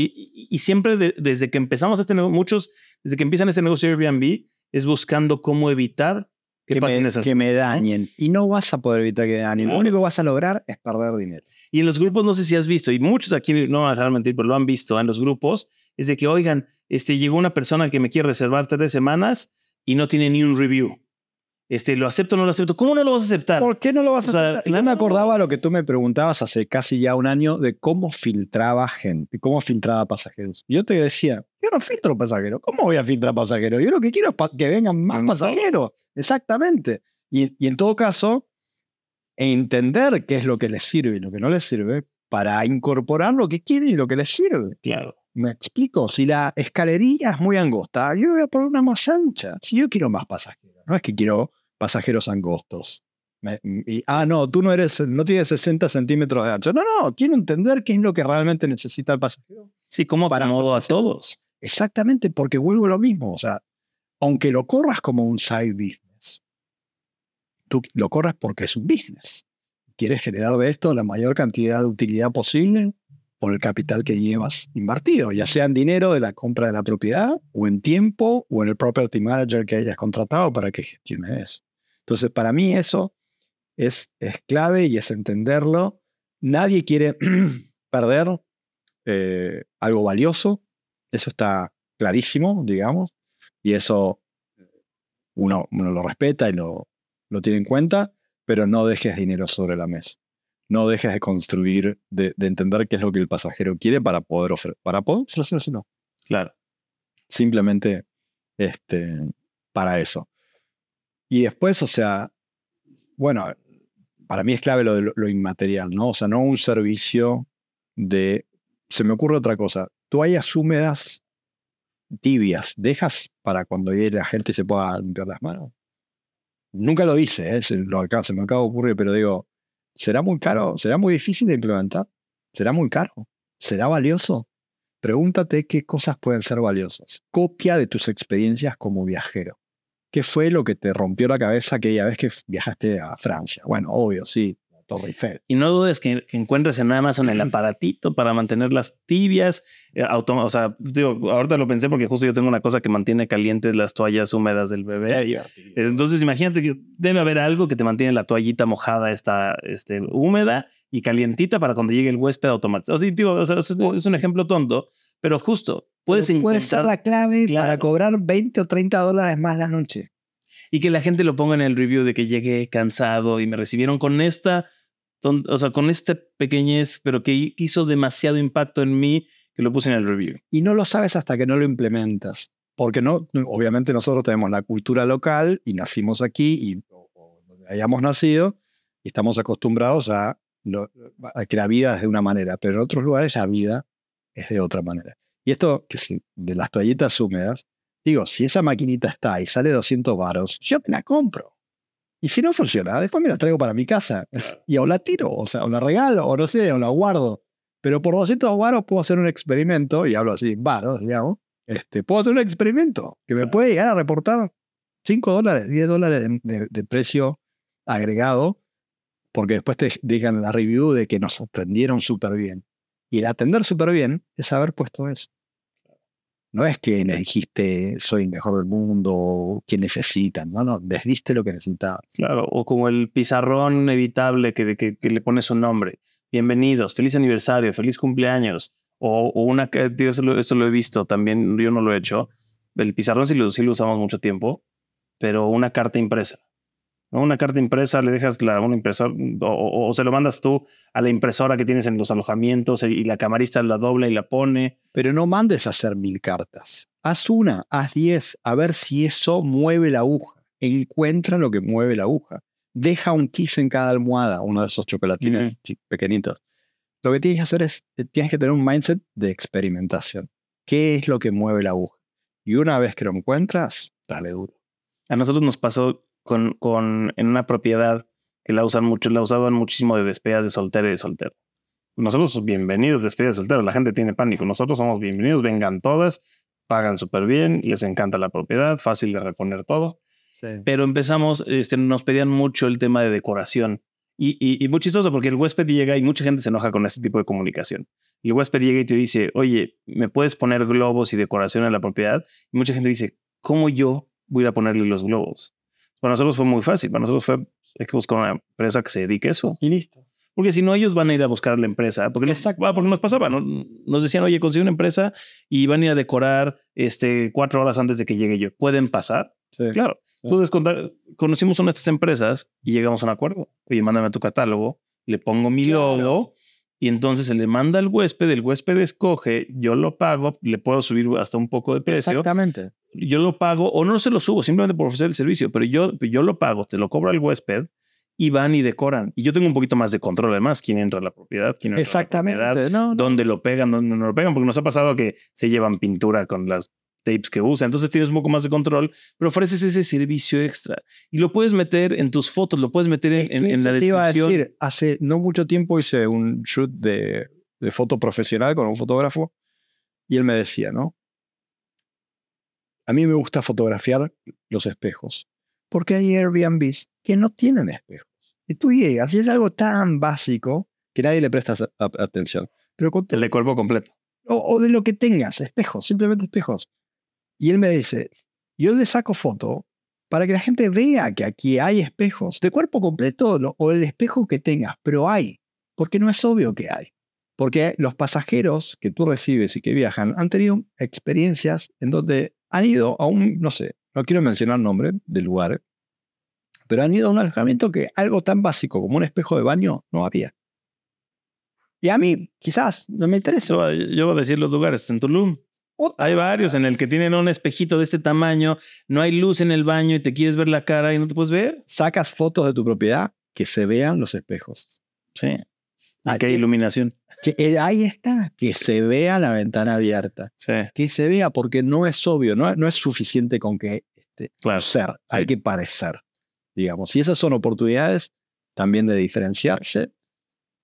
siempre de- desde que empezamos este negocio, muchos, desde que empiezan este negocio Airbnb, es buscando cómo evitar que me, que me, dañen. Y no vas a poder evitar que dañen. Lo único que vas a lograr es perder dinero. Y en los grupos, no sé si has visto, y muchos aquí no van a mentir, pero lo han visto en los grupos, es de que, oigan, este, llegó una persona que me quiere reservar tres semanas y no tiene ni un review. Este, ¿Lo acepto o no lo acepto? ¿Cómo no lo vas a aceptar? ¿Por qué no lo vas a aceptar? Yo me acordaba lo que tú me preguntabas hace casi ya un año de cómo filtraba gente, cómo filtraba pasajeros. Yo te decía, yo no filtro pasajeros. ¿Cómo voy a filtrar pasajeros? Yo lo que quiero es que vengan más pasajeros. Exactamente. Y, y en todo caso, entender qué es lo que les sirve y lo que no les sirve para incorporar lo que quieren y lo que les sirve. Claro. Me explico, si la escalería es muy angosta, yo voy a poner una más ancha. Si yo quiero más pasajeros, no es que quiero pasajeros angostos. y, ah, no, tú no eres, no tienes 60 centímetros de ancho. No, no, quiero entender qué es lo que realmente necesita el pasajero. Sí, como para modo a todos. Exactamente, porque vuelvo a lo mismo. O sea, aunque lo corras como un side business, tú lo corras porque es un business. Quieres generar de esto la mayor cantidad de utilidad posible por el capital que llevas invertido, ya sea en dinero de la compra de la propiedad, o en tiempo, o en el property manager que hayas contratado para que gestione eso. Entonces, para mí eso es, es clave y es entenderlo. Nadie quiere perder eh, algo valioso, eso está clarísimo, digamos, y eso uno, uno lo respeta y lo, lo tiene en cuenta, pero no dejes dinero sobre la mesa. No dejes de construir, de, entender qué es lo que el pasajero quiere para poder, ofrecer, para poder ofrecérselo. Claro. Simplemente este, para eso. Y después, o sea, bueno, para mí es clave lo inmaterial, ¿no? O sea, no un servicio de... Se me ocurre otra cosa. Toallas húmedas tibias, ¿dejas para cuando la gente se pueda limpiar las manos? Nunca lo hice, ¿eh? lo se me acaba de ocurrir, pero digo, ¿será muy caro? ¿Será muy difícil de implementar? ¿Será muy caro? ¿Será valioso? Pregúntate qué cosas pueden ser valiosas. Copia de tus experiencias como viajero. ¿Qué fue lo que te rompió la cabeza aquella vez que viajaste a Francia? Bueno, obvio, sí, Torre Eiffel. Y no dudes que, encuentres en Amazon el aparatito para mantenerlas tibias. Eh, o sea, digo, ahorita lo pensé porque justo yo tengo una cosa que mantiene calientes las toallas húmedas del bebé. Entonces, imagínate que debe haber algo que te mantiene la toallita mojada, esta, este, húmeda y calientita para cuando llegue el huésped automático. O sea, es un ejemplo tonto, pero justo puedes Puede ser la clave para cobrar 20 o 30 dólares más la noche. Y que la gente lo ponga en el review de que llegué cansado y me recibieron con esta, o sea, con esta pequeñez, pero que hizo demasiado impacto en mí que lo puse en el review. Y no lo sabes hasta que no lo implementas. Porque no, obviamente nosotros tenemos la cultura local y nacimos aquí y donde hayamos nacido y estamos acostumbrados a, a que la vida es de una manera, pero en otros lugares la vida es de otra manera. Y esto, que si, de las toallitas húmedas, digo, si esa maquinita está y sale 200 varos, yo me la compro. Y si no funciona, después me la traigo para mi casa. Y o la tiro, o sea, o la regalo, o no sé, o la guardo. Pero por 200 varos puedo hacer un experimento, y hablo así, varos, digamos. Este, puedo hacer un experimento que me puede llegar a reportar 5 dólares, 10 dólares de, precio agregado, porque después te digan la review de que nos atendieron súper bien. Y el atender súper bien es haber puesto eso. No es que le dijiste soy el mejor del mundo, que necesitan, no, no, les diste lo que necesitaban. Claro, o como el pizarrón inevitable que, que, le pones un nombre. Bienvenidos, feliz aniversario, feliz cumpleaños. O, una que, Dios, eso lo, he visto también, yo no lo he hecho. El pizarrón sí lo, sí lo usamos mucho tiempo, pero una carta impresa. Una carta impresa, le dejas la, una impresora o, se lo mandas tú a la impresora que tienes en los alojamientos y la camarista la dobla y la pone. Pero no mandes a hacer mil cartas. Haz una, haz diez, a ver si eso mueve la aguja. Encuentra lo que mueve la aguja. Deja un kiss en cada almohada, uno de esos chocolatines pequeñitos. Lo que tienes que hacer es, eh, tienes que tener un mindset de experimentación. ¿Qué es lo que mueve la aguja? Y una vez que lo encuentras, dale duro. A nosotros nos pasó con, con, en una propiedad que la usan mucho, la usaban muchísimo de despedidas de soltero y de soltero. Nosotros, bienvenidos, despedidas de soltero, la gente tiene pánico. Nosotros somos bienvenidos, vengan todas, pagan súper bien, les encanta la propiedad, fácil de reponer todo. Pero empezamos, este, nos pedían mucho el tema de decoración. Y, y, y, muy chistoso porque el huésped llega y mucha gente se enoja con este tipo de comunicación. El huésped llega y te dice, oye, ¿me puedes poner globos y decoración en la propiedad? Y mucha gente dice, ¿cómo yo voy a ponerle los globos? Para nosotros fue muy fácil. Para nosotros fue, hay que buscar una empresa que se dedique a eso. Y listo. Porque si no, ellos van a ir a buscar la empresa. Porque, Exacto. ah, porque nos pasaba, ¿no? Nos decían, oye, consigue una empresa y van a ir a decorar este, cuatro horas antes de que llegue yo. ¿Pueden pasar? Sí. Claro. Entonces conta- conocimos una de estas empresas y llegamos a un acuerdo. Oye, mándame tu catálogo, le pongo mi Claro. logo y entonces se le manda al huésped, el huésped escoge, yo lo pago, le puedo subir hasta un poco de precio, Exactamente. yo lo pago o no se lo subo simplemente por ofrecer el servicio, pero yo, yo lo pago, te lo cobro al huésped y van y decoran. Y yo tengo un poquito más de control además, quién entra a la propiedad, quién no entra a la propiedad, Exactamente. No, no. dónde lo pegan, dónde no lo pegan, porque nos ha pasado que se llevan pintura con las tapes que usan. Entonces tienes un poco más de control, pero ofreces ese servicio extra y lo puedes meter en tus fotos, lo puedes meter en, en- en la te iba a descripción. decir, hace no mucho tiempo hice un shoot de, de foto profesional con un fotógrafo y él me decía, ¿no? A mí me gusta fotografiar los espejos porque hay Airbnbs que no tienen espejos. Y tú llegas y es algo tan básico que nadie le presta atención. Pero con El de cuerpo completo. o, o de lo que tengas, espejos, simplemente espejos. Y él me dice, yo le saco foto para que la gente vea que aquí hay espejos, de cuerpo completo o el espejo que tengas, pero hay, porque no es obvio que hay. Porque los pasajeros que tú recibes y que viajan han tenido experiencias en donde han ido a un, no sé, no quiero mencionar nombre del lugar, pero han ido a un alojamiento que algo tan básico como un espejo de baño no había. Y a mí, quizás, no me interesa. Yo voy a decir los lugares. En Tulum Otra. hay varios en el que tienen un espejito de este tamaño, no hay luz en el baño y te quieres ver la cara y no te puedes ver. Sacas fotos de tu propiedad que se vean los espejos. Sí. Ah, Qué que- iluminación. que, eh, ahí está, que se vea la ventana abierta. Sí, Que se vea porque no es obvio, no, no es suficiente con que este, claro. ser, hay que parecer, digamos. Y esas son oportunidades también de diferenciarse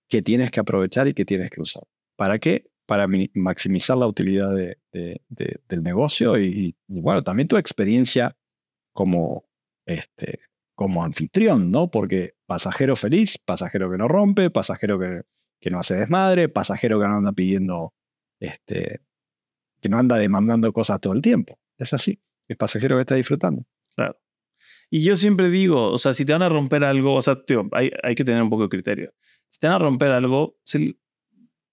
que tienes que aprovechar y que tienes que usar. ¿Para qué? Para mi- maximizar la utilidad de- de- de- del negocio y, y, bueno, también tu experiencia como, este, como anfitrión, ¿no? Porque pasajero feliz, pasajero que no rompe, pasajero que, que no hace desmadre, pasajero que no anda pidiendo, este, que no anda demandando cosas todo el tiempo. Es así. Es pasajero que está disfrutando. Claro. Y yo siempre digo, o sea, si te van a romper algo, o sea, tío, hay, hay que tener un poco de criterio. Si te van a romper algo, se,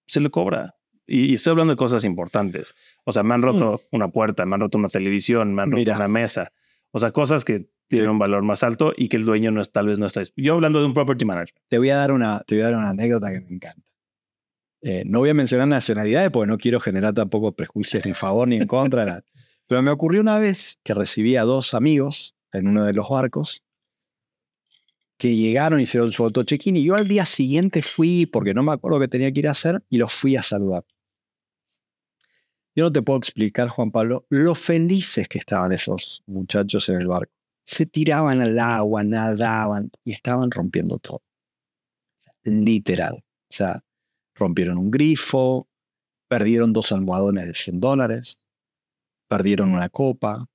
se le cobra. Y, y estoy hablando de cosas importantes. O sea, me han roto una puerta, me han roto una televisión, me han roto Mira. una mesa. O sea, cosas que tienen un valor más alto y que el dueño no es, tal vez no está. Yo hablando de un property manager. Te voy a dar una, te voy a dar una anécdota que me encanta. Eh, no voy a mencionar nacionalidades porque no quiero generar tampoco prejuicios ni en favor ni en contra. nada. Pero me ocurrió una vez que recibí a dos amigos en uno de los barcos que llegaron y hicieron su auto check-in y yo al día siguiente fui, porque no me acuerdo qué tenía que ir a hacer, y los fui a saludar. Yo no te puedo explicar, Juan Pablo, lo felices que estaban esos muchachos en el barco. Se tiraban al agua, nadaban y estaban rompiendo todo. Literal. O sea, rompieron un grifo, perdieron dos almohadones de 100 dólares, perdieron una copa.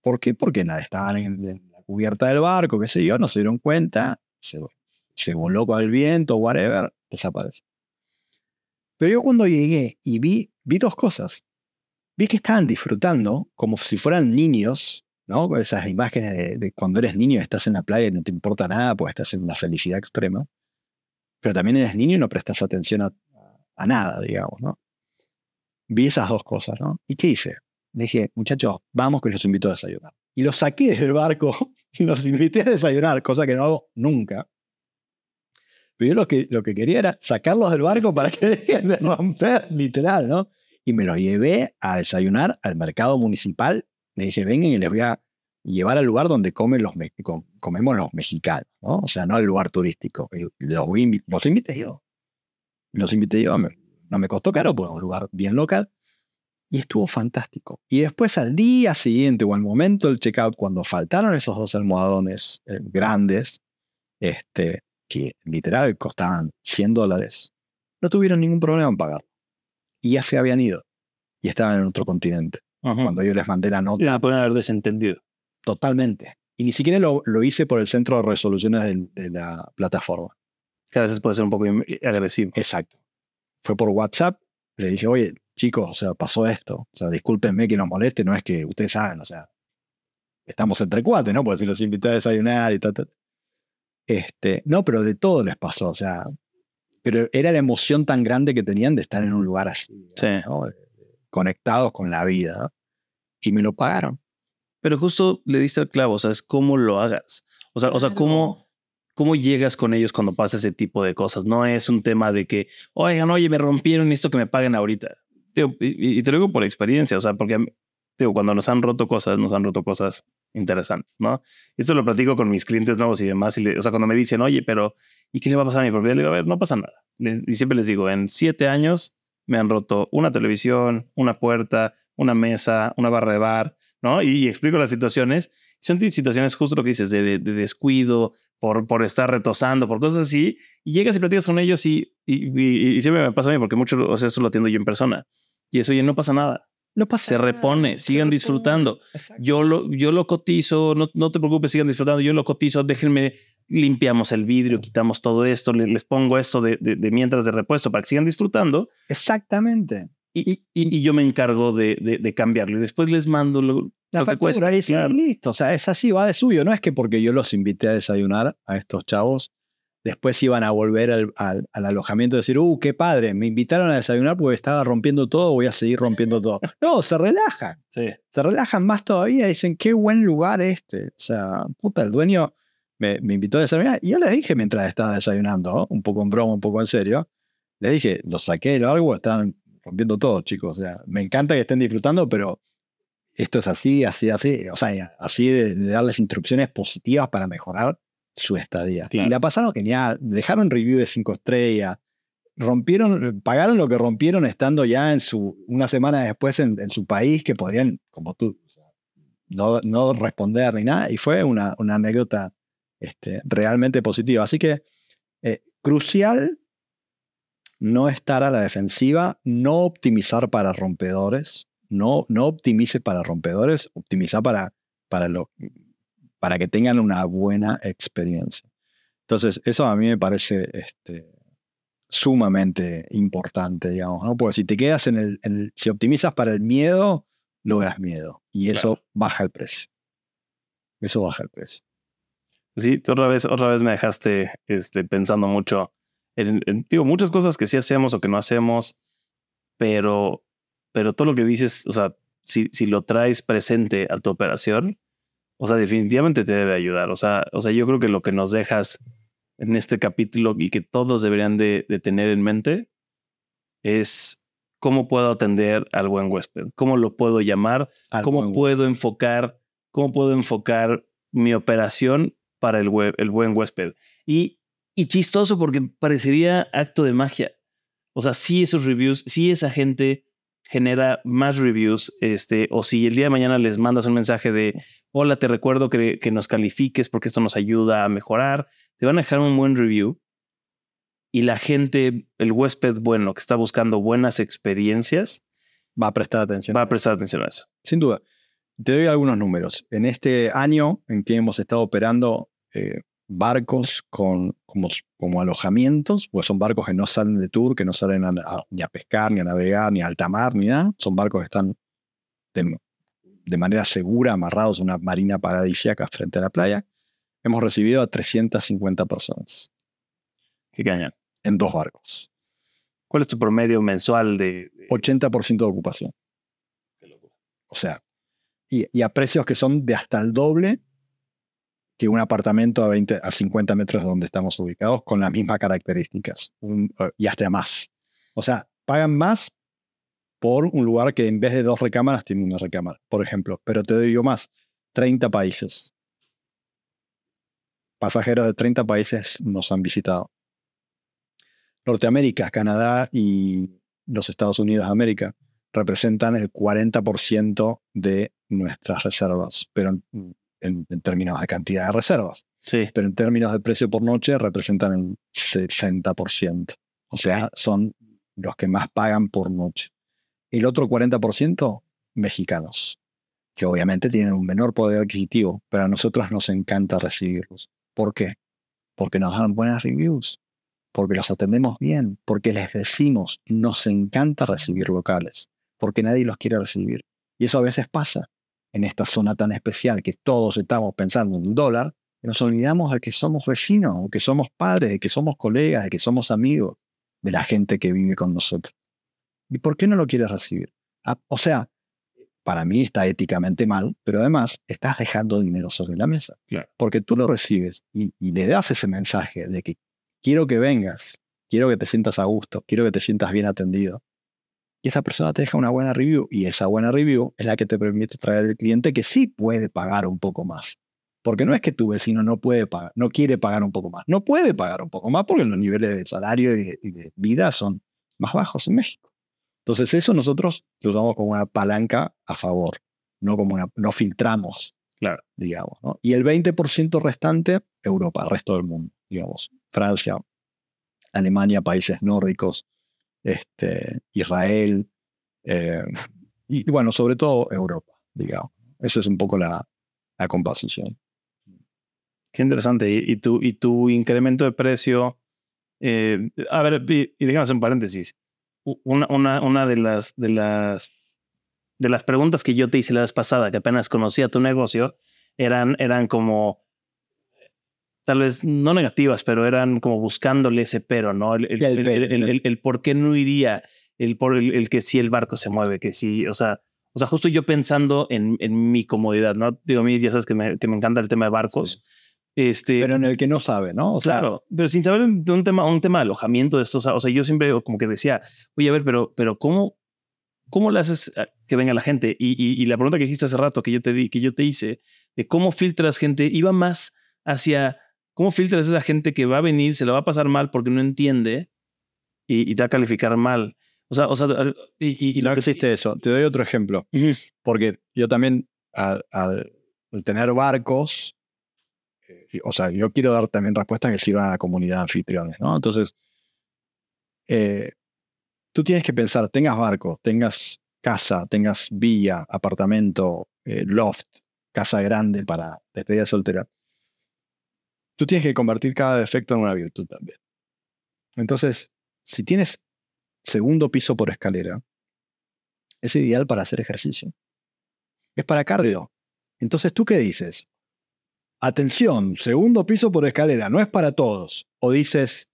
¿Por qué? Porque nada, estaban en, la cubierta del barco, qué sé yo, no se dieron cuenta, se, se voló con el viento, whatever, desapareció. Pero yo cuando llegué y vi, vi dos cosas. Vi que estaban disfrutando como si fueran niños, ¿no? Esas imágenes de, de cuando eres niño estás en la playa y no te importa nada, pues estás en una felicidad extrema. Pero también eres niño y no prestas atención a, a nada, digamos, ¿no? Vi esas dos cosas, ¿no? ¿Y qué hice? Dije, muchachos, vamos que los invito a desayunar. Y los saqué del barco y los invité a desayunar, cosa que no hago nunca. Pero yo lo que, lo que quería era sacarlos del barco para que dejen de romper, literal, ¿no? Y me los llevé a desayunar al mercado municipal. Le dije, vengan y les voy a llevar al lugar donde comen los, me- com- comemos los mexicanos, ¿no? O sea, no al lugar turístico. Los, los invité yo. Los invité yo. no me costó caro, porque es un lugar bien local. Y estuvo fantástico. Y después al día siguiente o al momento del checkout, cuando faltaron esos dos almohadones eh, grandes, este, que literal costaban 100 dólares, no tuvieron ningún problema en pagar. Y ya se habían ido. Y estaban en otro continente. Ajá. Cuando yo les mandé la nota, La pueden haber desentendido. totalmente. Y ni siquiera lo, lo hice por el centro de resoluciones del- de la plataforma. Que a veces puede ser un poco agresivo. Exacto. Fue por WhatsApp. Le dije, oye, chicos, o sea, pasó esto. O sea, discúlpenme que los moleste, no es que ustedes saben, o sea, estamos entre cuates, ¿no? Porque si los invité a desayunar y tal, tal. Este, no, pero de todo les pasó, o sea, pero era la emoción tan grande que tenían de estar en un lugar así, Sí. ¿no? conectados con la vida. ¿no? Y me lo pagaron. Pero justo le diste el clavo, o sea, es cómo lo hagas. O sea, o sea, cómo, cómo llegas con ellos cuando pasa ese tipo de cosas. No es un tema de que, oigan, oye, me rompieron esto que me paguen ahorita. Digo, y, y te lo digo por experiencia, o sea, porque digo, cuando nos han roto cosas, nos han roto cosas interesantes, ¿no? Esto lo platico con mis clientes nuevos y demás. Y le- o sea, cuando me dicen, oye, pero ¿y qué le va a pasar a mi propiedad? Le digo, a ver, no pasa nada. Y siempre les digo, en siete años me han roto una televisión, una puerta, una mesa, una barra de bar, ¿no? Y, y explico las situaciones. Son situaciones justo lo que dices, de, de- de descuido, por, por estar retosando, por cosas así. Y llegas y platicas con ellos y, y- y siempre me pasa a mí, porque mucho, o sea, eso lo atiendo yo en persona. Y eso, oye, no pasa nada. No pasa Se repone, sigan disfrutando. Yo lo, yo lo cotizo, no, no te preocupes, sigan disfrutando. Yo lo cotizo, déjenme, limpiamos el vidrio, quitamos todo esto, le- les pongo esto de, de- de mientras de repuesto para que sigan disfrutando. Exactamente. Y, y- y yo me encargo de, de- cambiarlo. Y después les mando lo, La lo que cuesta. factura y listo. O sea, es así, va de suyo. No es que porque yo los invité a desayunar a estos chavos, después iban a volver al, al- al alojamiento y decir, uh, qué padre, me invitaron a desayunar porque estaba rompiendo todo, voy a seguir rompiendo todo. No, se relajan. Sí. Se relajan más todavía. Dicen, qué buen lugar este. O sea, puta, el dueño me, me invitó a desayunar. Y yo le dije mientras estaba desayunando, un poco en broma, un poco en serio, le dije, los saqué del árbol, estaban rompiendo todo, chicos. O sea, me encanta que estén disfrutando, pero esto es así, así, así. O sea, así de, de darles instrucciones positivas para mejorar su estadía. Claro. Y la pasaron genial. Dejaron review de cinco estrellas. Rompieron, pagaron lo que rompieron estando ya en su, una semana después en, en su país que podían, como tú, no, no responder ni nada. Y fue una, una anécdota este, realmente positiva. Así que eh, crucial no estar a la defensiva, no optimizar para rompedores, no, no optimice para rompedores, optimiza para, para, lo, para que tengan una buena experiencia. Entonces, eso a mí me parece este, sumamente importante, digamos, ¿no? Porque si te quedas en el, en el- si optimizas para el miedo, logras miedo y eso Claro. baja el precio. Eso baja el precio. Sí, otra vez, otra vez me dejaste este, pensando mucho en, en, digo, muchas cosas que sí hacemos o que no hacemos, pero, pero todo lo que dices, o sea, si, si lo traes presente a tu operación, o sea, definitivamente te debe ayudar. O sea, o sea, yo creo que lo que nos dejas en este capítulo y que todos deberían de, de tener en mente es cómo puedo atender al buen huésped, cómo lo puedo llamar, Al cómo puedo enfocar, cómo puedo enfocar mi operación para el, hue- el buen huésped. Y, y chistoso porque parecería acto de magia. O sea, si esos reviews, si esa gente genera más reviews, este, o si el día de mañana les mandas un mensaje de, hola, te recuerdo que, que nos califiques porque esto nos ayuda a mejorar, te van a dejar un buen review y la gente, el huésped bueno que está buscando buenas experiencias, va a prestar atención. va a prestar atención a eso. Sin duda. Te doy algunos números. En este año en que hemos estado operando eh, barcos con, como, como alojamientos, pues son barcos que no salen de tour, que no salen a- a- ni a pescar, ni a navegar, ni a alta mar, ni nada. Son barcos que están de, de manera segura amarrados a una marina paradisíaca frente a la playa. Hemos recibido a 350 personas Qué cañón. en dos barcos. ¿Cuál es tu promedio mensual de... de- 80% de ocupación. qué locura? O sea, y, y a precios que son de hasta el doble que un apartamento a, 20, a 50 metros de donde estamos ubicados con las mismas características un- eh, y hasta más. O sea, pagan más por un lugar que en vez de dos recámaras tiene una recámara, por ejemplo. Pero te digo más, 30 países. Pasajeros de 30 países nos han visitado. Norteamérica, Canadá y los Estados Unidos de América representan el 40% de nuestras reservas, pero en- en términos de cantidad de reservas. Sí. Pero en términos de precio por noche representan el 60%. O sea, son los que más pagan por noche. El otro 40%, mexicanos, que obviamente tienen un menor poder adquisitivo, pero a nosotros nos encanta recibirlos. ¿Por qué? Porque nos dan buenas reviews, porque los atendemos bien, porque les decimos, nos encanta recibir locales, porque nadie los quiere recibir. Y eso a veces pasa. En esta zona tan especial que todos estamos pensando en el dólar, nos olvidamos de que somos vecinos, de que somos padres, de que somos colegas, de que somos amigos de la gente que vive con nosotros. ¿Y por qué no lo quieres recibir? Ah, o sea, para mí está éticamente mal, pero además estás dejando dinero sobre la mesa. Porque tú lo recibes y, y, le das ese mensaje de que quiero que vengas, quiero que te sientas a gusto, quiero que te sientas bien atendido. Y esa persona te deja una buena review y esa buena review es la que te permite traer el cliente que sí puede pagar un poco más. Porque no es que tu vecino no puede pagar, no quiere pagar un poco más, no puede pagar un poco más porque los niveles de salario y de, vida son más bajos en México. Entonces eso nosotros lo usamos como una palanca a favor, no como una, no filtramos, claro. digamos. Y el 20% restante, Europa, el resto del mundo, digamos, Francia, Alemania, países nórdicos, este, Israel, eh, y, bueno, sobre todo Europa, digamos. Esa es un poco la, la composición. Qué interesante. Y, tu, y tu incremento de precio, eh, a ver, y, y hacer un paréntesis. Una, una, una de, las, de, las, de las preguntas que yo te hice la vez pasada, que apenas conocía tu negocio, eran, eran como, tal vez no negativas, pero eran como buscándole ese pero, ¿no? El, el, el, por qué no iría, el, por el, que si el barco se mueve, que si, o sea, o sea, justo yo pensando en, en mi comodidad, ¿no? Digo, a mí ya sabes que me, que me encanta el tema de barcos. Este, pero en el que no sabe, ¿no? O claro, pero sin saber de un tema, un tema de alojamiento de estos. O sea, yo siempre como que decía, oye, a ver, pero, pero ¿cómo, cómo le haces que venga la gente? Y, y, la pregunta que hiciste hace rato que yo te di, que yo te hice, de cómo filtras gente, iba más hacia cómo filtras a esa gente que va a venir, se la va a pasar mal porque no entiende y, te va a calificar mal. O sea, o sea y, no existe eso. Te doy otro ejemplo. Porque yo también, al tener barcos, o sea, yo quiero dar también respuestas que sirvan a la comunidad de anfitriones, ¿no? Entonces, eh, tú tienes que pensar, tengas barco, tengas casa, tengas villa, apartamento, eh, loft, casa grande para despedida soltera. Tú tienes que convertir cada defecto en una virtud también. Entonces, si tienes segundo piso por escalera, es ideal para hacer ejercicio. Es para cardio. Entonces, ¿tú qué dices? atención, segundo piso por escalera, no es para todos. O dices,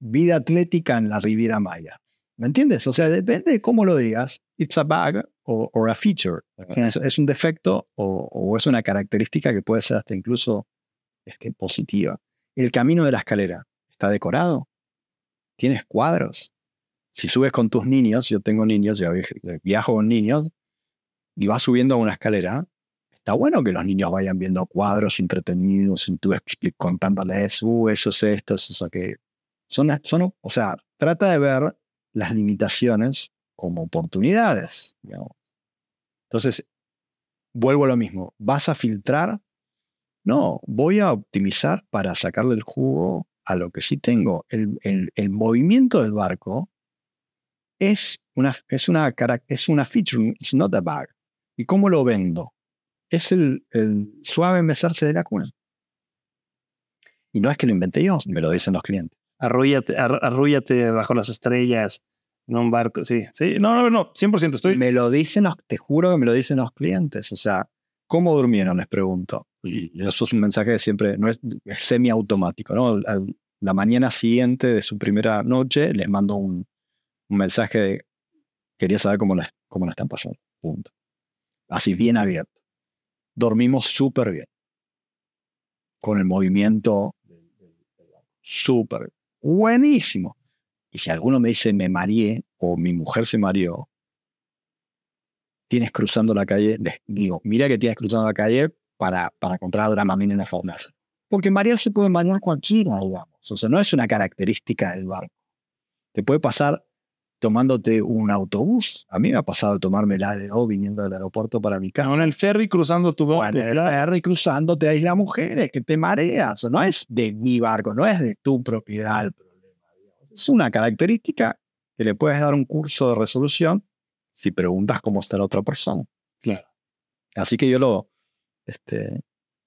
vida atlética en la Riviera Maya. ¿Me entiendes? O sea, depende de cómo lo digas. It's a bug o a feature. Es, un defecto o, es una característica que puede ser hasta incluso este, positiva. El camino de la escalera está decorado. Tienes cuadros. Si subes con tus niños, yo tengo niños, yo viajo con niños, y vas subiendo a una escalera, está bueno que los niños vayan viendo cuadros entretenidos tú contándoles, uh, eso es esto, eso es aquello. Son, son, o sea, trata de ver las limitaciones como oportunidades. Entonces, vuelvo a lo mismo. ¿Vas a filtrar? No, voy a optimizar para sacarle el jugo a lo que sí tengo. El, el, el movimiento del barco es una, es, una, es una feature, it's not a bug. ¿Y cómo lo vendo? es el, suave mesarse de la cuna. Y no es que lo inventé yo, me lo dicen los clientes. Arrúllate, bajo las estrellas en un barco. Sí, sí, no, no, no, 100% estoy. Me lo dicen, te juro que me lo dicen los clientes. O sea, ¿cómo durmieron? Les pregunto. Y eso es un mensaje que siempre, no es, semiautomático, ¿no? la mañana siguiente de su primera noche les mando un, mensaje de, quería saber cómo la, cómo están pasando. Punto. Así bien abierto dormimos súper bien. Con el movimiento súper buenísimo. Y si alguno me dice me mareé o mi mujer se mareó, tienes cruzando la calle, les digo, mira que tienes cruzando la calle para, para comprar Dramamine en la farmacia. Porque se puede marear cualquiera, digamos. O sea, no es una característica del barco. Te puede pasar tomándote un autobús. A mí me ha pasado tomarme el ADO viniendo del aeropuerto para mi casa. en el ferry cruzando tu barco. en el ferry cruzando te las mujeres, que te mareas. No es de mi barco, no es de tu propiedad el problema. Es una característica que le puedes dar un curso de resolución si preguntas cómo está la otra persona. Claro. Así que yo lo, este,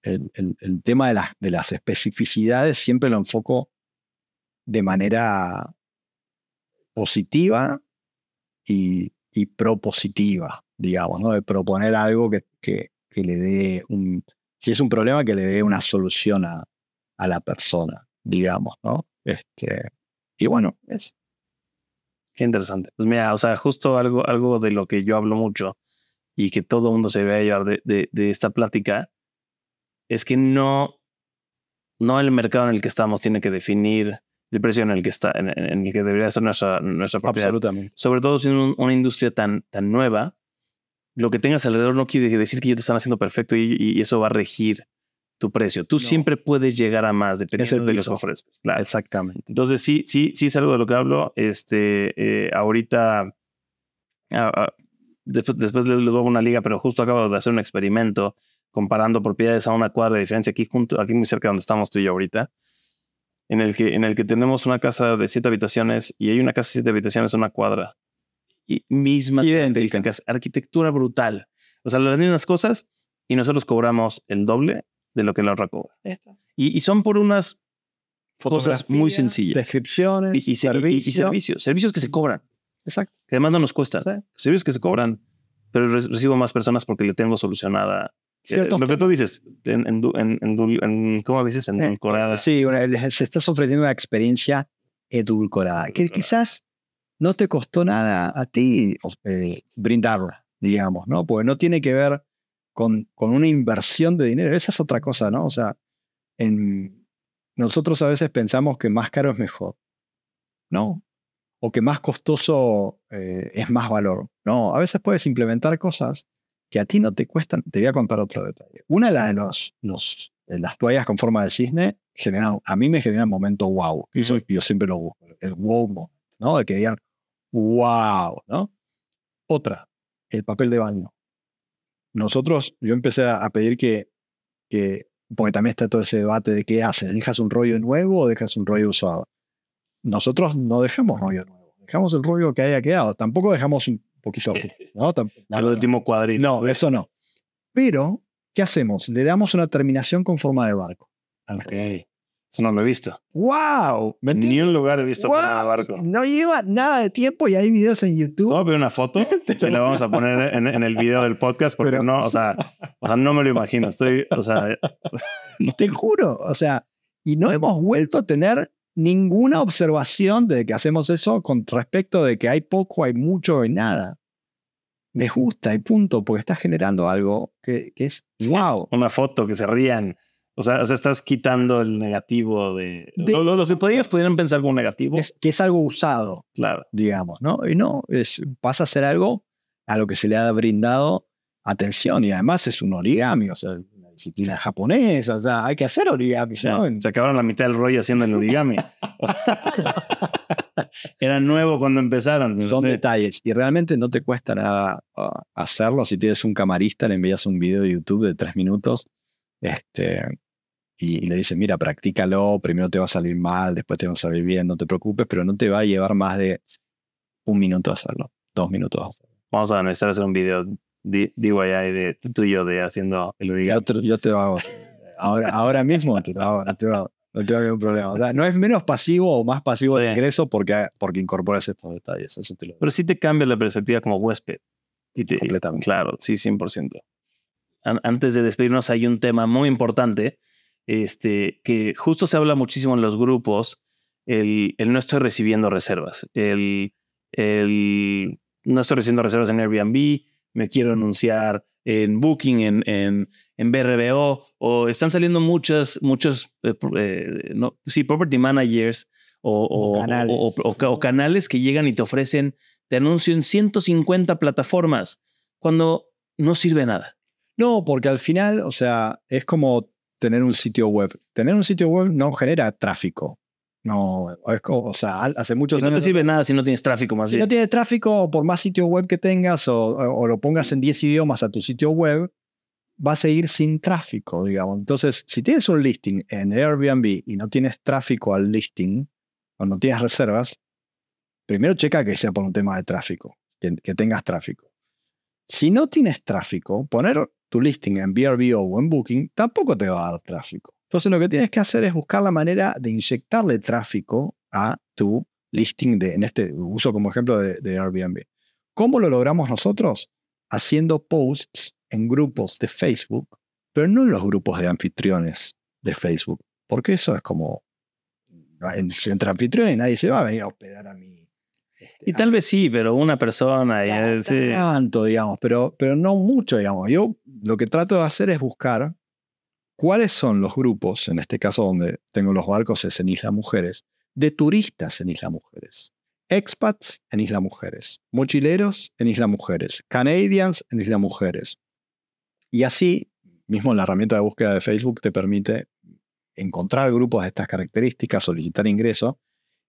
el, el, tema de las, de las especificidades siempre lo enfoco de manera positiva y, y propositiva, digamos, ¿no? De proponer algo que, que, que le dé un, si es un problema, que le dé una solución a, a la persona, digamos, ¿no? Este, y bueno, es. Qué interesante. Pues mira, o sea, justo algo, algo de lo que yo hablo mucho y que todo el mundo se ve a llevar de, de, de, esta plática es que no, no el mercado en el que estamos tiene que definir el precio en el que está, en, en el que debería ser nuestra, nuestra propiedad. Absolutamente. Sobre todo siendo un, una industria tan, tan nueva, lo que tengas alrededor no quiere decir que ya te están haciendo perfecto y, y eso va a regir tu precio. Tú No. siempre puedes llegar a más dependiendo de lo que piso. ofrezcas. Claro. Exactamente. Entonces, sí, sí, sí es algo de lo que hablo. Este, eh, ahorita, ah, ah, después, después les, les doy una liga, pero justo acabo de hacer un experimento comparando propiedades a una cuadra de diferencia aquí junto, aquí muy cerca de donde estamos tú y yo ahorita, en el que, en el que tenemos una casa de siete habitaciones y hay una casa de siete habitaciones en una cuadra. Y mismas características, arquitectura brutal. O sea, las mismas cosas y nosotros cobramos el doble de lo que la otra cobra. Y, y son por unas cosas muy sencillas. Descripciones, Y, y- y servicios, servicios que se cobran, Exacto. que además no nos cuestan. Sí. Servicios que se cobran, pero re- recibo más personas porque le tengo solucionada. eh, lo que tú dices, en, en, en, en ¿cómo dices? En Eh, edulcorada. Sí, una- se estás ofreciendo una experiencia edulcorada, que quizás no te costó nada a ti eh, brindarla, digamos, ¿no? Porque no tiene que ver con, con una inversión de dinero. Esa es otra cosa, ¿no? O sea, en, nosotros a veces pensamos que más caro es mejor, ¿no? O que más costoso eh, es más valor. No, a veces puedes implementar cosas que a ti no te cuestan. Te voy a contar otro detalle. Una de las los, los, de las toallas con forma de cisne, generan, a mí me genera un momento wow. Y eso yo siempre lo busco. El wow moment, ¿no? De que digan, wow, ¿no? Otra, el papel de baño. Nosotros, yo empecé a, a pedir que, que, porque también está todo ese debate de qué haces, ¿dejas un rollo nuevo o dejas un rollo usado? Nosotros no dejamos rollo nuevo, dejamos el rollo que haya quedado, tampoco dejamos un poquito, ¿no? Al último cuadrito. no, eso no. Pero, ¿qué hacemos? Le damos una terminación con forma de barco. Ok. Eso no lo he visto. ¡Wow! ¿Me Ni un lugar he visto ¡Wow! para barco. No lleva nada de tiempo y hay videos en YouTube. Voy a pedir una foto y la vamos a poner en, en el video del podcast porque Pero- no, o sea, o sea, no me lo imagino. Estoy, o sea, Te juro. O sea, y no hemos vuelto a tener ninguna observación de que hacemos eso con respecto de que hay poco, hay mucho, hay nada. Me gusta y punto, porque está generando algo que, que es wow. una foto que se rían. O sea, o sea, estás quitando el negativo de. De- lo- lo- los que podrías pudieran pensar como negativo. Es, que es algo usado. claro. digamos, ¿no? Y no, es, pasa a ser algo a lo que se le ha brindado atención y además es un origami, o sea, disciplina japonesa, o sea, hay que hacer origami, ¿no? Se acabaron la mitad del rollo haciendo el origami. Era nuevo cuando empezaron. Son Sí. detalles y realmente no te cuesta nada ah, hacerlo. Si tienes un camarista, le envías un video de YouTube de tres minutos este, y, y le dices, mira, practícalo, primero te va a salir mal, después te va a salir bien, no te preocupes, pero no te va a llevar más de un minuto hacerlo, dos minutos. Vamos a necesitar hacer un video DIY de tú y yo de haciendo el Yo origami. te, yo te lo hago. Ahora, ahora mismo te lo hago, no te lo hago. No tengo ningún problema. O sea, no es menos pasivo o más pasivo Sí. de ingreso porque, porque incorporas estos detalles. Eso te lo Pero sí te cambia la perspectiva como huésped. Y te- Completamente. Claro, sí, 100%. An- antes de despedirnos, hay un tema muy importante este, que justo se habla muchísimo en los grupos, el, el no estoy recibiendo reservas, el, el no estoy recibiendo reservas en Airbnb, me quiero anunciar en Booking, en, en, en BRBO, o están saliendo muchas, muchos, eh, eh, no, sí, property managers o, O o- canales. o- o- o- o canales que llegan y te ofrecen, te anuncio en 150 plataformas, cuando no sirve nada. No, porque al final, o sea, es como tener un sitio web. Tener un sitio web no genera tráfico. No, es como, o sea, hace muchos no te años. sirve nada si no tienes tráfico más Si bien. no tienes tráfico, por más sitio web que tengas o, lo pongas en 10 idiomas a tu sitio web, va a seguir sin tráfico, digamos. Entonces, si tienes un listing en Airbnb y no tienes tráfico al listing, o no tienes reservas, primero checa que sea por un tema de tráfico, que, que tengas tráfico. Si no tienes tráfico, poner tu listing en VRBO o en Booking tampoco te va a dar tráfico. Entonces, lo que tienes que hacer es buscar la manera de inyectarle tráfico a tu listing de, en este uso como ejemplo de, de Airbnb. ¿Cómo lo logramos nosotros? Haciendo posts en grupos de Facebook, pero no en los grupos de anfitriones de Facebook, porque eso es como entre anfitriones nadie se va a venir a hospedar a mí. Este, y tal vez sí, pero una persona. Tanto, digamos, pero, pero no mucho, digamos. Yo lo que trato de hacer es buscar cuáles son los grupos, en este caso donde tengo los barcos es en Isla Mujeres, de turistas en Isla Mujeres. Expats en Isla Mujeres, mochileros en Isla Mujeres, Canadians en Isla Mujeres. Y así, mismo la herramienta de búsqueda de Facebook te permite encontrar grupos de estas características, solicitar ingreso,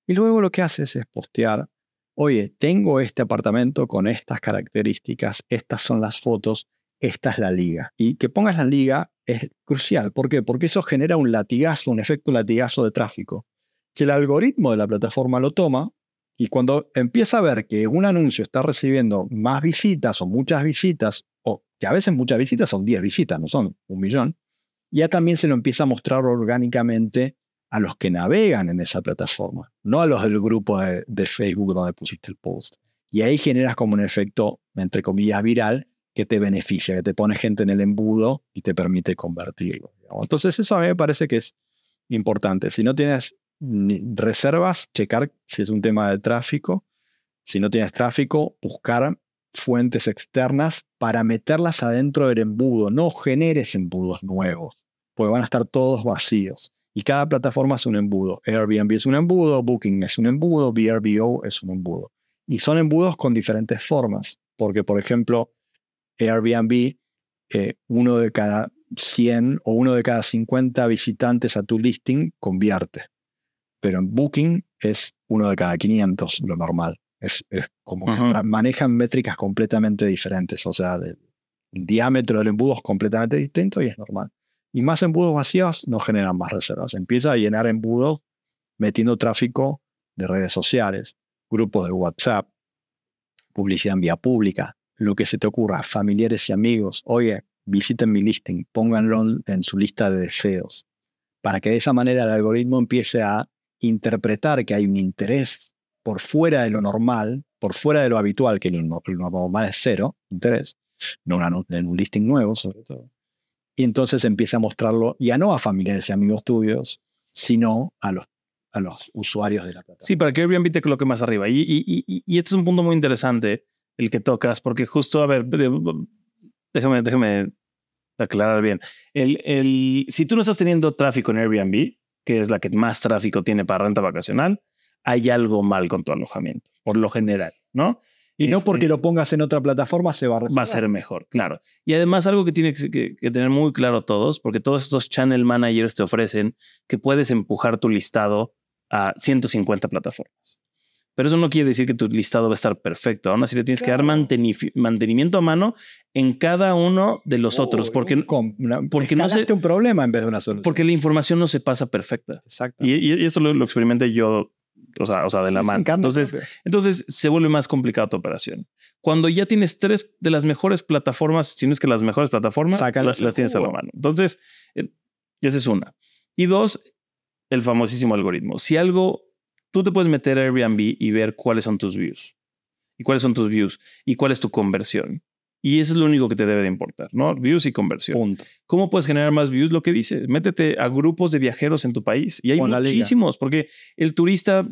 y luego lo que haces es postear, oye, tengo este apartamento con estas características, estas son las fotos, esta es la liga. Y que pongas la liga es crucial. ¿Por qué? Porque eso genera un latigazo, un efecto latigazo de tráfico, que el algoritmo de la plataforma lo toma y cuando empieza a ver que un anuncio está recibiendo más visitas o muchas visitas, o que a veces muchas visitas son 10 visitas, no son un millón, ya también se lo empieza a mostrar orgánicamente a los que navegan en esa plataforma, no a los del grupo de, Facebook donde pusiste el post. Y ahí generas como un efecto, entre comillas, viral que te beneficia, que te pone gente en el embudo y te permite convertirlo. Entonces eso a mí me parece que es importante. Si no tienes reservas, checar si es un tema de tráfico. Si no tienes tráfico, buscar fuentes externas para meterlas adentro del embudo. No generes embudos nuevos porque van a estar todos vacíos. Y cada plataforma es un embudo. Airbnb es un embudo, Booking es un embudo, VRBO es un embudo. Y son embudos con diferentes formas, porque por ejemplo, Airbnb, eh, uno de cada 100 o uno de cada 50 visitantes a tu listing convierte. Pero en Booking es uno de cada 500, lo normal. Es, como que manejan métricas completamente diferentes. O sea, el diámetro del embudo es completamente distinto y es normal. Y más embudos vacíos no generan más reservas. Empieza a llenar embudos metiendo tráfico de redes sociales, grupos de WhatsApp, publicidad en vía pública, lo que se te ocurra, familiares y amigos. Oye, visiten mi listing, pónganlo en su lista de deseos, para que de esa manera el algoritmo empiece a interpretar que hay un interés por fuera de lo normal, por fuera de lo habitual, que lo, normal es cero, interés, no en un listing nuevo sobre todo y entonces empieza a mostrarlo ya no a familiares y amigos tuyos, sino a los, a los usuarios de la plataforma. Sí, para que Airbnb te coloque más arriba. Y, y, y, este es un punto muy interesante el que tocas, porque justo, a ver, déjame, déjame aclarar bien. El, el, si tú no estás teniendo tráfico en Airbnb, que es la que más tráfico tiene para renta vacacional, hay algo mal con tu alojamiento, por lo general, ¿no? Y no porque este lo pongas en otra plataforma se va a Va a ser mejor, claro. Y además algo que tiene que, tener muy claro todos, porque todos estos channel managers te ofrecen que puedes empujar tu listado a 150 plataformas. Pero eso no quiere decir que tu listado va a estar perfecto. Aún así le tienes que dar mantenimiento a mano en cada uno de los otros. Porque, porque no se, un problema en vez de una solución. Porque la información no se pasa perfecta. Exacto. Y, y, eso lo, lo experimenté yo o sea, o sea de la mano. Entonces, entonces se vuelve más complicada tu operación. Cuando ya tienes tres de las mejores plataformas, si no es que las mejores plataformas, las, las, tienes a la mano. Entonces, eh, esa es una. Y dos, el famosísimo algoritmo. Si algo, tú te puedes meter a Airbnb y ver cuáles son tus views. Y cuáles son tus views. Y cuál es tu conversión. Y eso es lo único que te debe de importar, ¿no? Views y conversión. ¿Cómo puedes generar más views? Lo que dice, métete a grupos de viajeros en tu país. Y hay muchísimos, porque el turista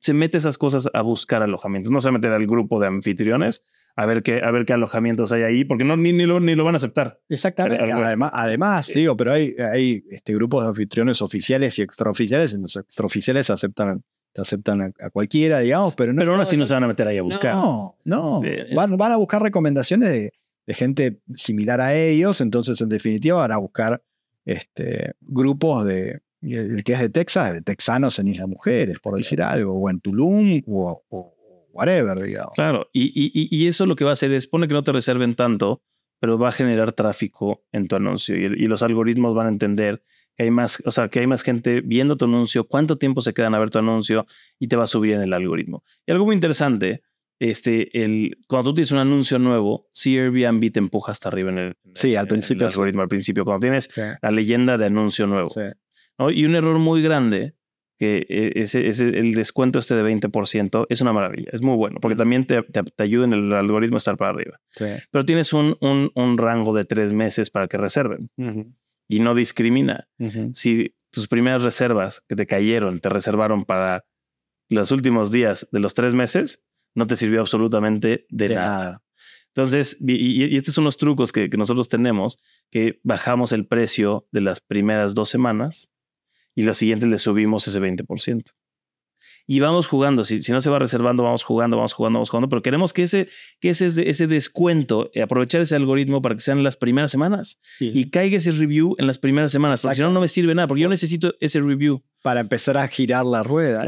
se mete esas cosas a buscar alojamientos. No se va a meter al grupo de anfitriones a ver qué, a ver qué alojamientos hay ahí, porque no, ni, ni, lo, ni lo van a aceptar. Exactamente. Además, además digo, pero hay, hay este, grupos de anfitriones oficiales y extraoficiales. En los extraoficiales aceptan te aceptan a, cualquiera, digamos, pero no. Pero aún así no se van a meter ahí a buscar. No, no. Van, van, a buscar recomendaciones de, de, gente similar a ellos, entonces en definitiva van a buscar este, grupos de, el que es de Texas, de texanos en Isla Mujeres, por decir algo, o en Tulum, o, whatever, digamos. Claro, y, y, y, eso lo que va a hacer es, pone que no te reserven tanto, pero va a generar tráfico en tu anuncio y, los algoritmos van a entender que hay más, o sea, que hay más gente viendo tu anuncio, cuánto tiempo se quedan a ver tu anuncio y te va a subir en el algoritmo. Y algo muy interesante, este, el, cuando tú tienes un anuncio nuevo, si Airbnb te empuja hasta arriba en el, sí, al principio, algoritmo, al principio, cuando tienes la leyenda de anuncio nuevo. Y un error muy grande que ese, ese, el descuento este de 20% es una maravilla, es muy bueno, porque también te, te, ayuda en el algoritmo a estar para arriba. Pero tienes un, un, un, rango de tres meses para que reserven y no discrimina. Si tus primeras reservas que te cayeron, te reservaron para los últimos días de los tres meses, no te sirvió absolutamente de, nada. Entonces, y, y, estos son los trucos que, que nosotros tenemos, que bajamos el precio de las primeras dos semanas y la siguiente le subimos ese 20%. Y vamos jugando, si, si no se va reservando, vamos jugando, vamos jugando, vamos jugando, pero queremos que ese, que ese, ese descuento, eh, aprovechar ese algoritmo para que sean las primeras semanas y caiga ese review en las primeras semanas, porque si no, no me sirve nada, porque yo necesito ese review. Para empezar a girar la rueda.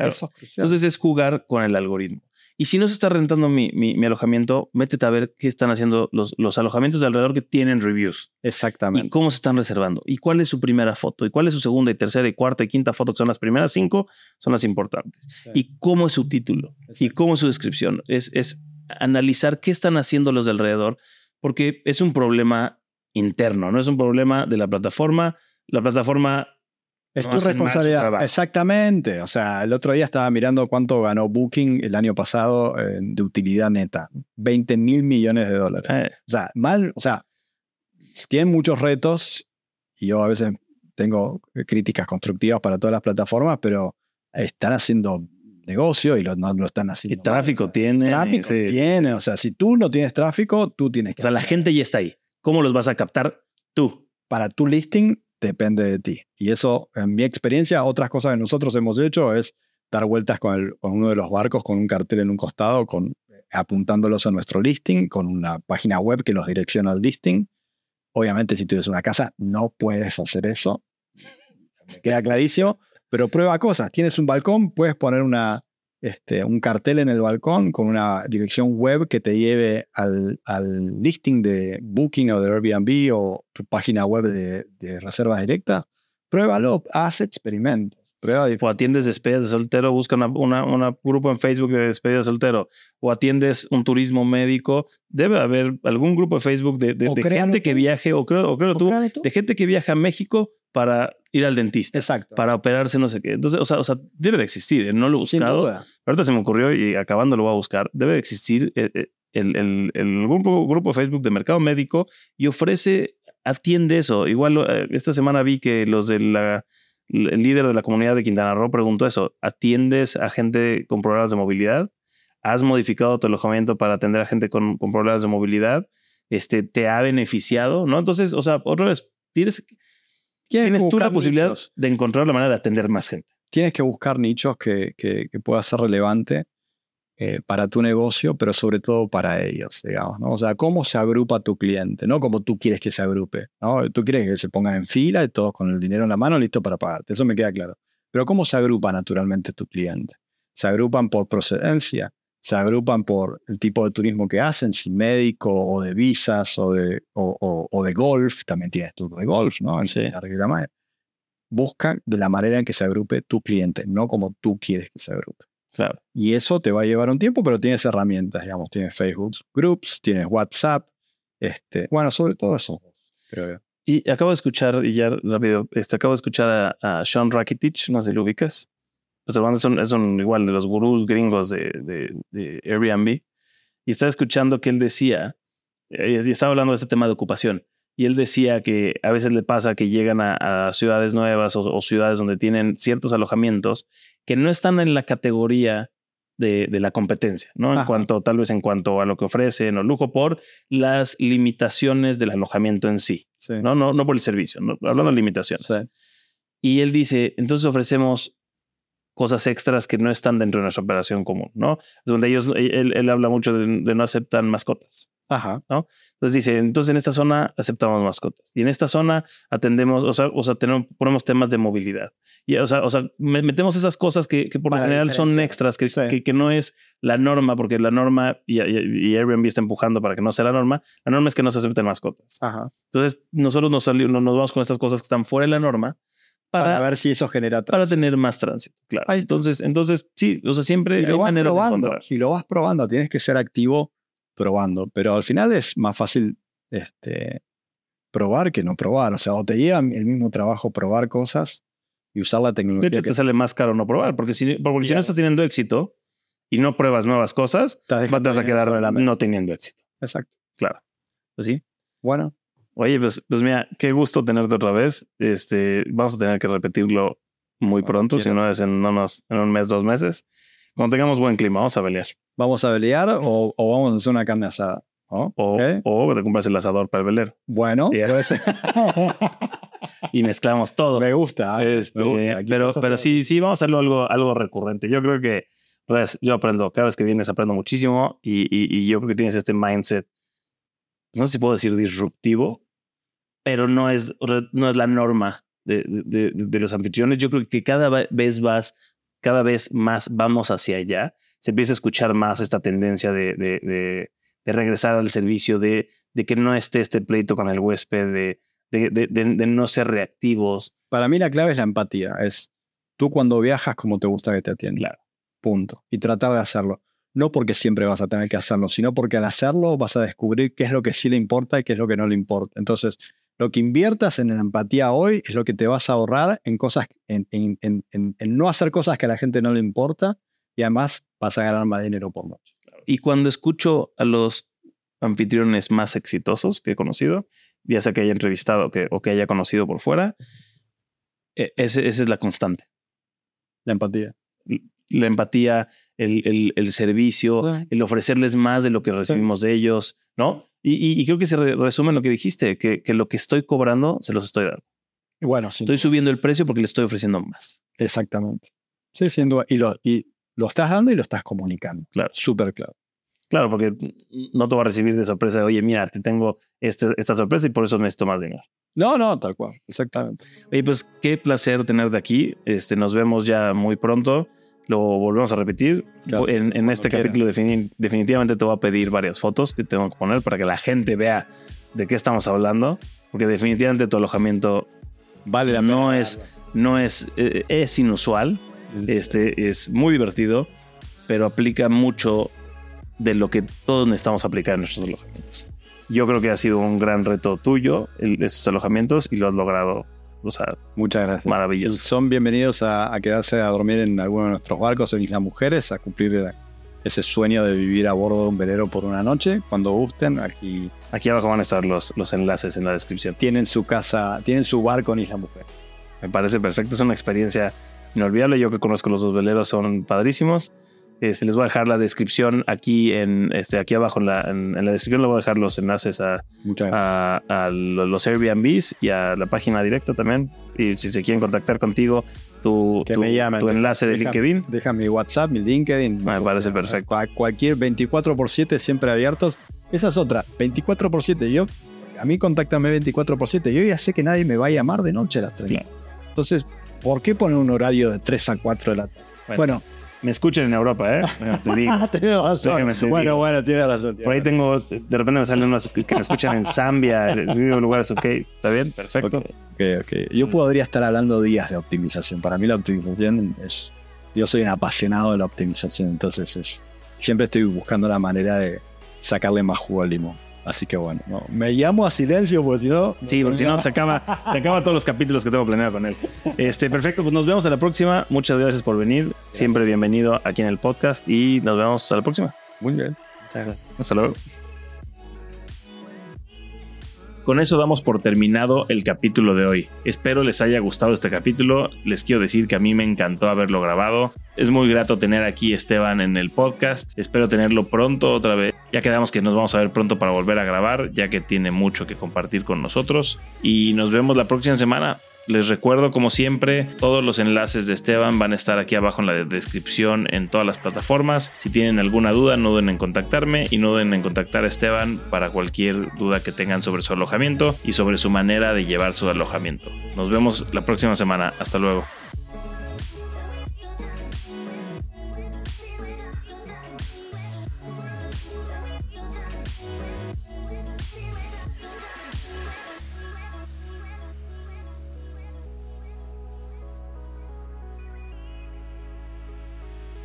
Entonces es jugar con el algoritmo. Y si no se está rentando mi, mi, alojamiento, métete a ver qué están haciendo los, los alojamientos de alrededor que tienen reviews. Exactamente. Y cómo se están reservando. Y cuál es su primera foto. Y cuál es su segunda y tercera y cuarta y quinta foto, que son las primeras cinco, son las importantes. Y cómo es su título. Y cómo es su descripción. Es, es analizar qué están haciendo los de alrededor, porque es un problema interno, no es un problema de la plataforma. La plataforma es tu responsabilidad. Exactamente. O sea, el otro día estaba mirando cuánto ganó Booking el año pasado eh, de utilidad neta. 20 mil millones de dólares. Eh. O sea, mal, o sea, tienen muchos retos y yo a veces tengo críticas constructivas para todas las plataformas, pero están haciendo negocio y lo, no lo están haciendo. Y tráfico tiene. Tráfico tiene. O sea, si tú no tienes tráfico, tú tienes que. O sea, la gente ya está ahí. ¿Cómo los vas a captar tú? Para tu listing, depende de ti. Y eso, en mi experiencia, otras cosas que nosotros hemos hecho es dar vueltas con, uno de los barcos con un cartel en un costado, con, apuntándolos a nuestro listing, con una página web que los direcciona al listing. Obviamente, si tienes una casa, no puedes hacer eso. Queda clarísimo, pero prueba cosas. Tienes un balcón, puedes poner una, este, un cartel en el balcón con una dirección web que te lleve al, al listing de Booking o de Airbnb o tu página web de, de reservas directas, pruébalo, haz experimentos. O atiendes despedidas de soltero, busca un una, una, grupo en Facebook de despedidas de soltero, o atiendes un turismo médico, debe haber algún grupo de Facebook de, de, gente que viaje, o creo, o creo tú, de gente que viaja a México para ir al dentista. Exacto. Para operarse no sé qué. Entonces, o sea, o sea debe de existir. ¿eh? No lo he buscado. Ahorita se me ocurrió y acabando lo voy a buscar. Debe de existir eh, eh, el, el, el, grupo, grupo Facebook de mercado médico y ofrece, atiende eso. Igual esta semana vi que los de la el líder de la comunidad de Quintana Roo preguntó eso. ¿Atiendes a gente con problemas de movilidad? ¿Has modificado tu alojamiento para atender a gente con, con problemas de movilidad? Este, ¿Te ha beneficiado? ¿No? Entonces, o sea, otra vez, tienes, tienes tú la posibilidad de encontrar la manera de atender más gente. Tienes que buscar nichos que, que, que pueda ser relevante eh, para tu negocio, pero sobre todo para ellos, digamos, ¿no? O sea, cómo se agrupa tu cliente, no como tú quieres que se agrupe, ¿no? Tú quieres que se pongan en fila y todos con el dinero en la mano listo para pagarte, eso me queda claro. Pero ¿cómo se agrupa naturalmente tu cliente? Se agrupan por procedencia, se agrupan por el tipo de turismo que hacen, si médico o de visas o de, o, o, de golf, también tienes tú de golf, ¿no? En sí. Busca de la manera en que se agrupe tu cliente, no como tú quieres que se agrupe. Claro. Y eso te va a llevar un tiempo, pero tienes herramientas, digamos, tienes Facebook Groups, tienes WhatsApp, este, bueno, sobre todo eso. Y acabo de escuchar, y ya rápido, este, acabo de escuchar a, Sean Rakitic, no sé si lo ubicas. Pues son, son igual de los gurús gringos de, de, de Airbnb. Y estaba escuchando que él decía, eh, y estaba hablando de este tema de ocupación, y él decía que a veces le pasa que llegan a, ciudades nuevas o, ciudades donde tienen ciertos alojamientos que no están en la categoría de, de la competencia, ¿no? En cuanto, tal vez en cuanto a lo que ofrecen o lujo por las limitaciones del alojamiento en sí, ¿no? ¿no? No por el servicio, hablando de limitaciones. Y él dice, entonces ofrecemos cosas extras que no están dentro de nuestra operación común, ¿no? Donde ellos, él, él habla mucho de, de no aceptan mascotas. Ajá. ¿no? Entonces dice, entonces en esta zona aceptamos mascotas y en esta zona atendemos, o sea, o sea tenemos, ponemos temas de movilidad. Y, o sea, o sea metemos esas cosas que, que por lo general son extras, que, que, que, no es la norma, porque la norma, y, y, Airbnb está empujando para que no sea la norma, la norma es que no se acepten mascotas. Ajá. Entonces nosotros nos, salimos, nos vamos con estas cosas que están fuera de la norma. Para, ver si eso genera tránsito. Para tener más tránsito, claro. entonces, entonces, sí, o sea, siempre hay maneras de Si lo vas probando, tienes que ser activo probando, pero al final es más fácil este, probar que no probar. O sea, o te lleva el mismo trabajo probar cosas y usar la De tecnología. hecho, que te sale más caro no probar, porque si, porque si no estás teniendo éxito y no pruebas nuevas cosas, vas- te vas a quedar no teniendo éxito. Exacto. Claro. Pues sí. Bueno, Oye, pues, pues mira, qué gusto tenerte otra vez. Este, vamos a tener que repetirlo muy pronto, si no es en, unos, en un mes, dos meses. Cuando tengamos buen clima, vamos a pelear. ¿vamos a pelear o, o vamos a hacer una carne asada? ¿no? O, o te compras el asador para el velero. Bueno, Yeah. puede ser. Y mezclamos todo. me gusta. ¿eh? Este, me gusta. Pero, pero sí, sí, vamos a hacerlo algo, algo recurrente. Yo creo que pues, yo aprendo, cada vez que vienes aprendo muchísimo y, y, y yo creo que tienes este mindset, no sé si puedo decir disruptivo, pero no es, no es la norma de, de, los anfitriones. Yo creo que cada vez vas, cada vez más vamos hacia allá. Se empieza a escuchar más esta tendencia de, de, regresar al servicio, de, de que no esté este pleito con el huésped, de no ser reactivos. Para mí la clave es la empatía. Es tú cuando viajas como te gusta que te atiendan. Claro. Punto. Y tratar de hacerlo. No porque siempre vas a tener que hacerlo, sino porque al hacerlo vas a descubrir qué es lo que sí le importa y qué es lo que no le importa. Entonces, lo que inviertas en la empatía hoy es lo que te vas a ahorrar en cosas, en, en- en- en- no hacer cosas que a la gente no le importa y además vas a ganar más dinero por noche. Y cuando escucho a los anfitriones más exitosos que he conocido, ya sea que haya entrevistado o que, o que haya conocido por fuera, ese- esa es la constante. La empatía. La empatía, el, el- el servicio, el ofrecerles más de lo que recibimos de ellos, ¿no? Y, y- y creo que se re- resume en lo que dijiste, que, que lo que estoy cobrando se los estoy dando. Bueno, sí. Estoy subiendo el precio porque le estoy ofreciendo más. Exactamente. Sí, siendo, y, lo, y lo estás dando y lo estás comunicando. Claro. Súper claro. Claro, porque no te va a recibir de sorpresa, oye, mira, te tengo este- esta sorpresa y por eso necesito más dinero. No, no, tal cual. Exactamente. Oye, pues qué placer tenerte aquí. Este, nos vemos ya muy pronto. Lo volvemos a repetir. Claro, en en este quieras. capítulo defini- definitivamente te voy a pedir varias fotos que tengo que poner para que la gente vea de qué estamos hablando. Porque definitivamente tu alojamiento Vale la no pena. es, no es, eh, es inusual. Este es muy divertido, pero aplica mucho de lo que todos necesitamos aplicar en nuestros alojamientos. Yo creo que ha sido un gran reto tuyo, el, estos alojamientos, y lo has logrado. O sea, Muchas gracias. maravilloso. Son bienvenidos a, a quedarse a dormir en alguno de nuestros barcos en Islas Mujeres, a cumplir ese sueño de vivir a bordo de un velero por una noche. Cuando gusten, aquí Aquí abajo van a estar los, los enlaces en la descripción. tienen su casa, tienen su barco en Islas Mujeres. Me parece perfecto. Es una experiencia inolvidable. Yo que conozco los dos veleros son padrísimos. Este, les voy a dejar la descripción aquí en este aquí abajo en la, en, en la descripción. Les voy a dejar los enlaces a, a, a los Airbnbs y a la página directa también. Y si se quieren contactar contigo, tu, Que tu, me llamen. tu enlace de Deja- LinkedIn. Deja mi WhatsApp, mi LinkedIn. Me parece perfecto. Cua- Cualquier 24 por 7 siempre abiertos. Esa es otra. 24 por 7. Yo, a mí contáctame 24 por 7. Yo ya sé que nadie me va a llamar de noche a las 3. Claro. Entonces, ¿por qué poner un horario de 3 a 4 de la tarde? Bueno. Bueno, Me escuchen en Europa, ¿eh? Te digo. tienes razón. Te Bueno, digo. bueno, tienes razón. Por ahí tengo, de repente me salen unos que me escuchan en Zambia, en lugares, ok, ¿está bien? Perfecto. Ok, ok, ok. Yo podría estar hablando días de optimización. Para mí la optimización es... Yo soy un apasionado de la optimización, entonces es, siempre estoy buscando la manera de sacarle más jugo al limón. Así que bueno, no, me llamo a silencio porque si no... Sí, porque si no se acaba, se acaba todos los capítulos que tengo planeado con él. Este, perfecto, pues nos vemos a la próxima. Muchas gracias por venir. Siempre bienvenido aquí en el podcast y nos vemos a la próxima. Muy bien. Hasta luego. Con eso damos por terminado el capítulo de hoy. Espero les haya gustado este capítulo. Les quiero decir que a mí me encantó haberlo grabado. Es muy grato tener aquí a Esteban en el podcast. Espero tenerlo pronto otra vez. Ya quedamos que nos vamos a ver pronto para volver a grabar, ya que tiene mucho que compartir con nosotros. Y nos vemos la próxima semana. Les recuerdo, como siempre, todos los enlaces de Esteban van a estar aquí abajo en la descripción en todas las plataformas. Si tienen alguna duda, no duden en contactarme y no duden en contactar a Esteban para cualquier duda que tengan sobre su alojamiento y sobre su manera de llevar su alojamiento. Nos vemos la próxima semana. Hasta luego.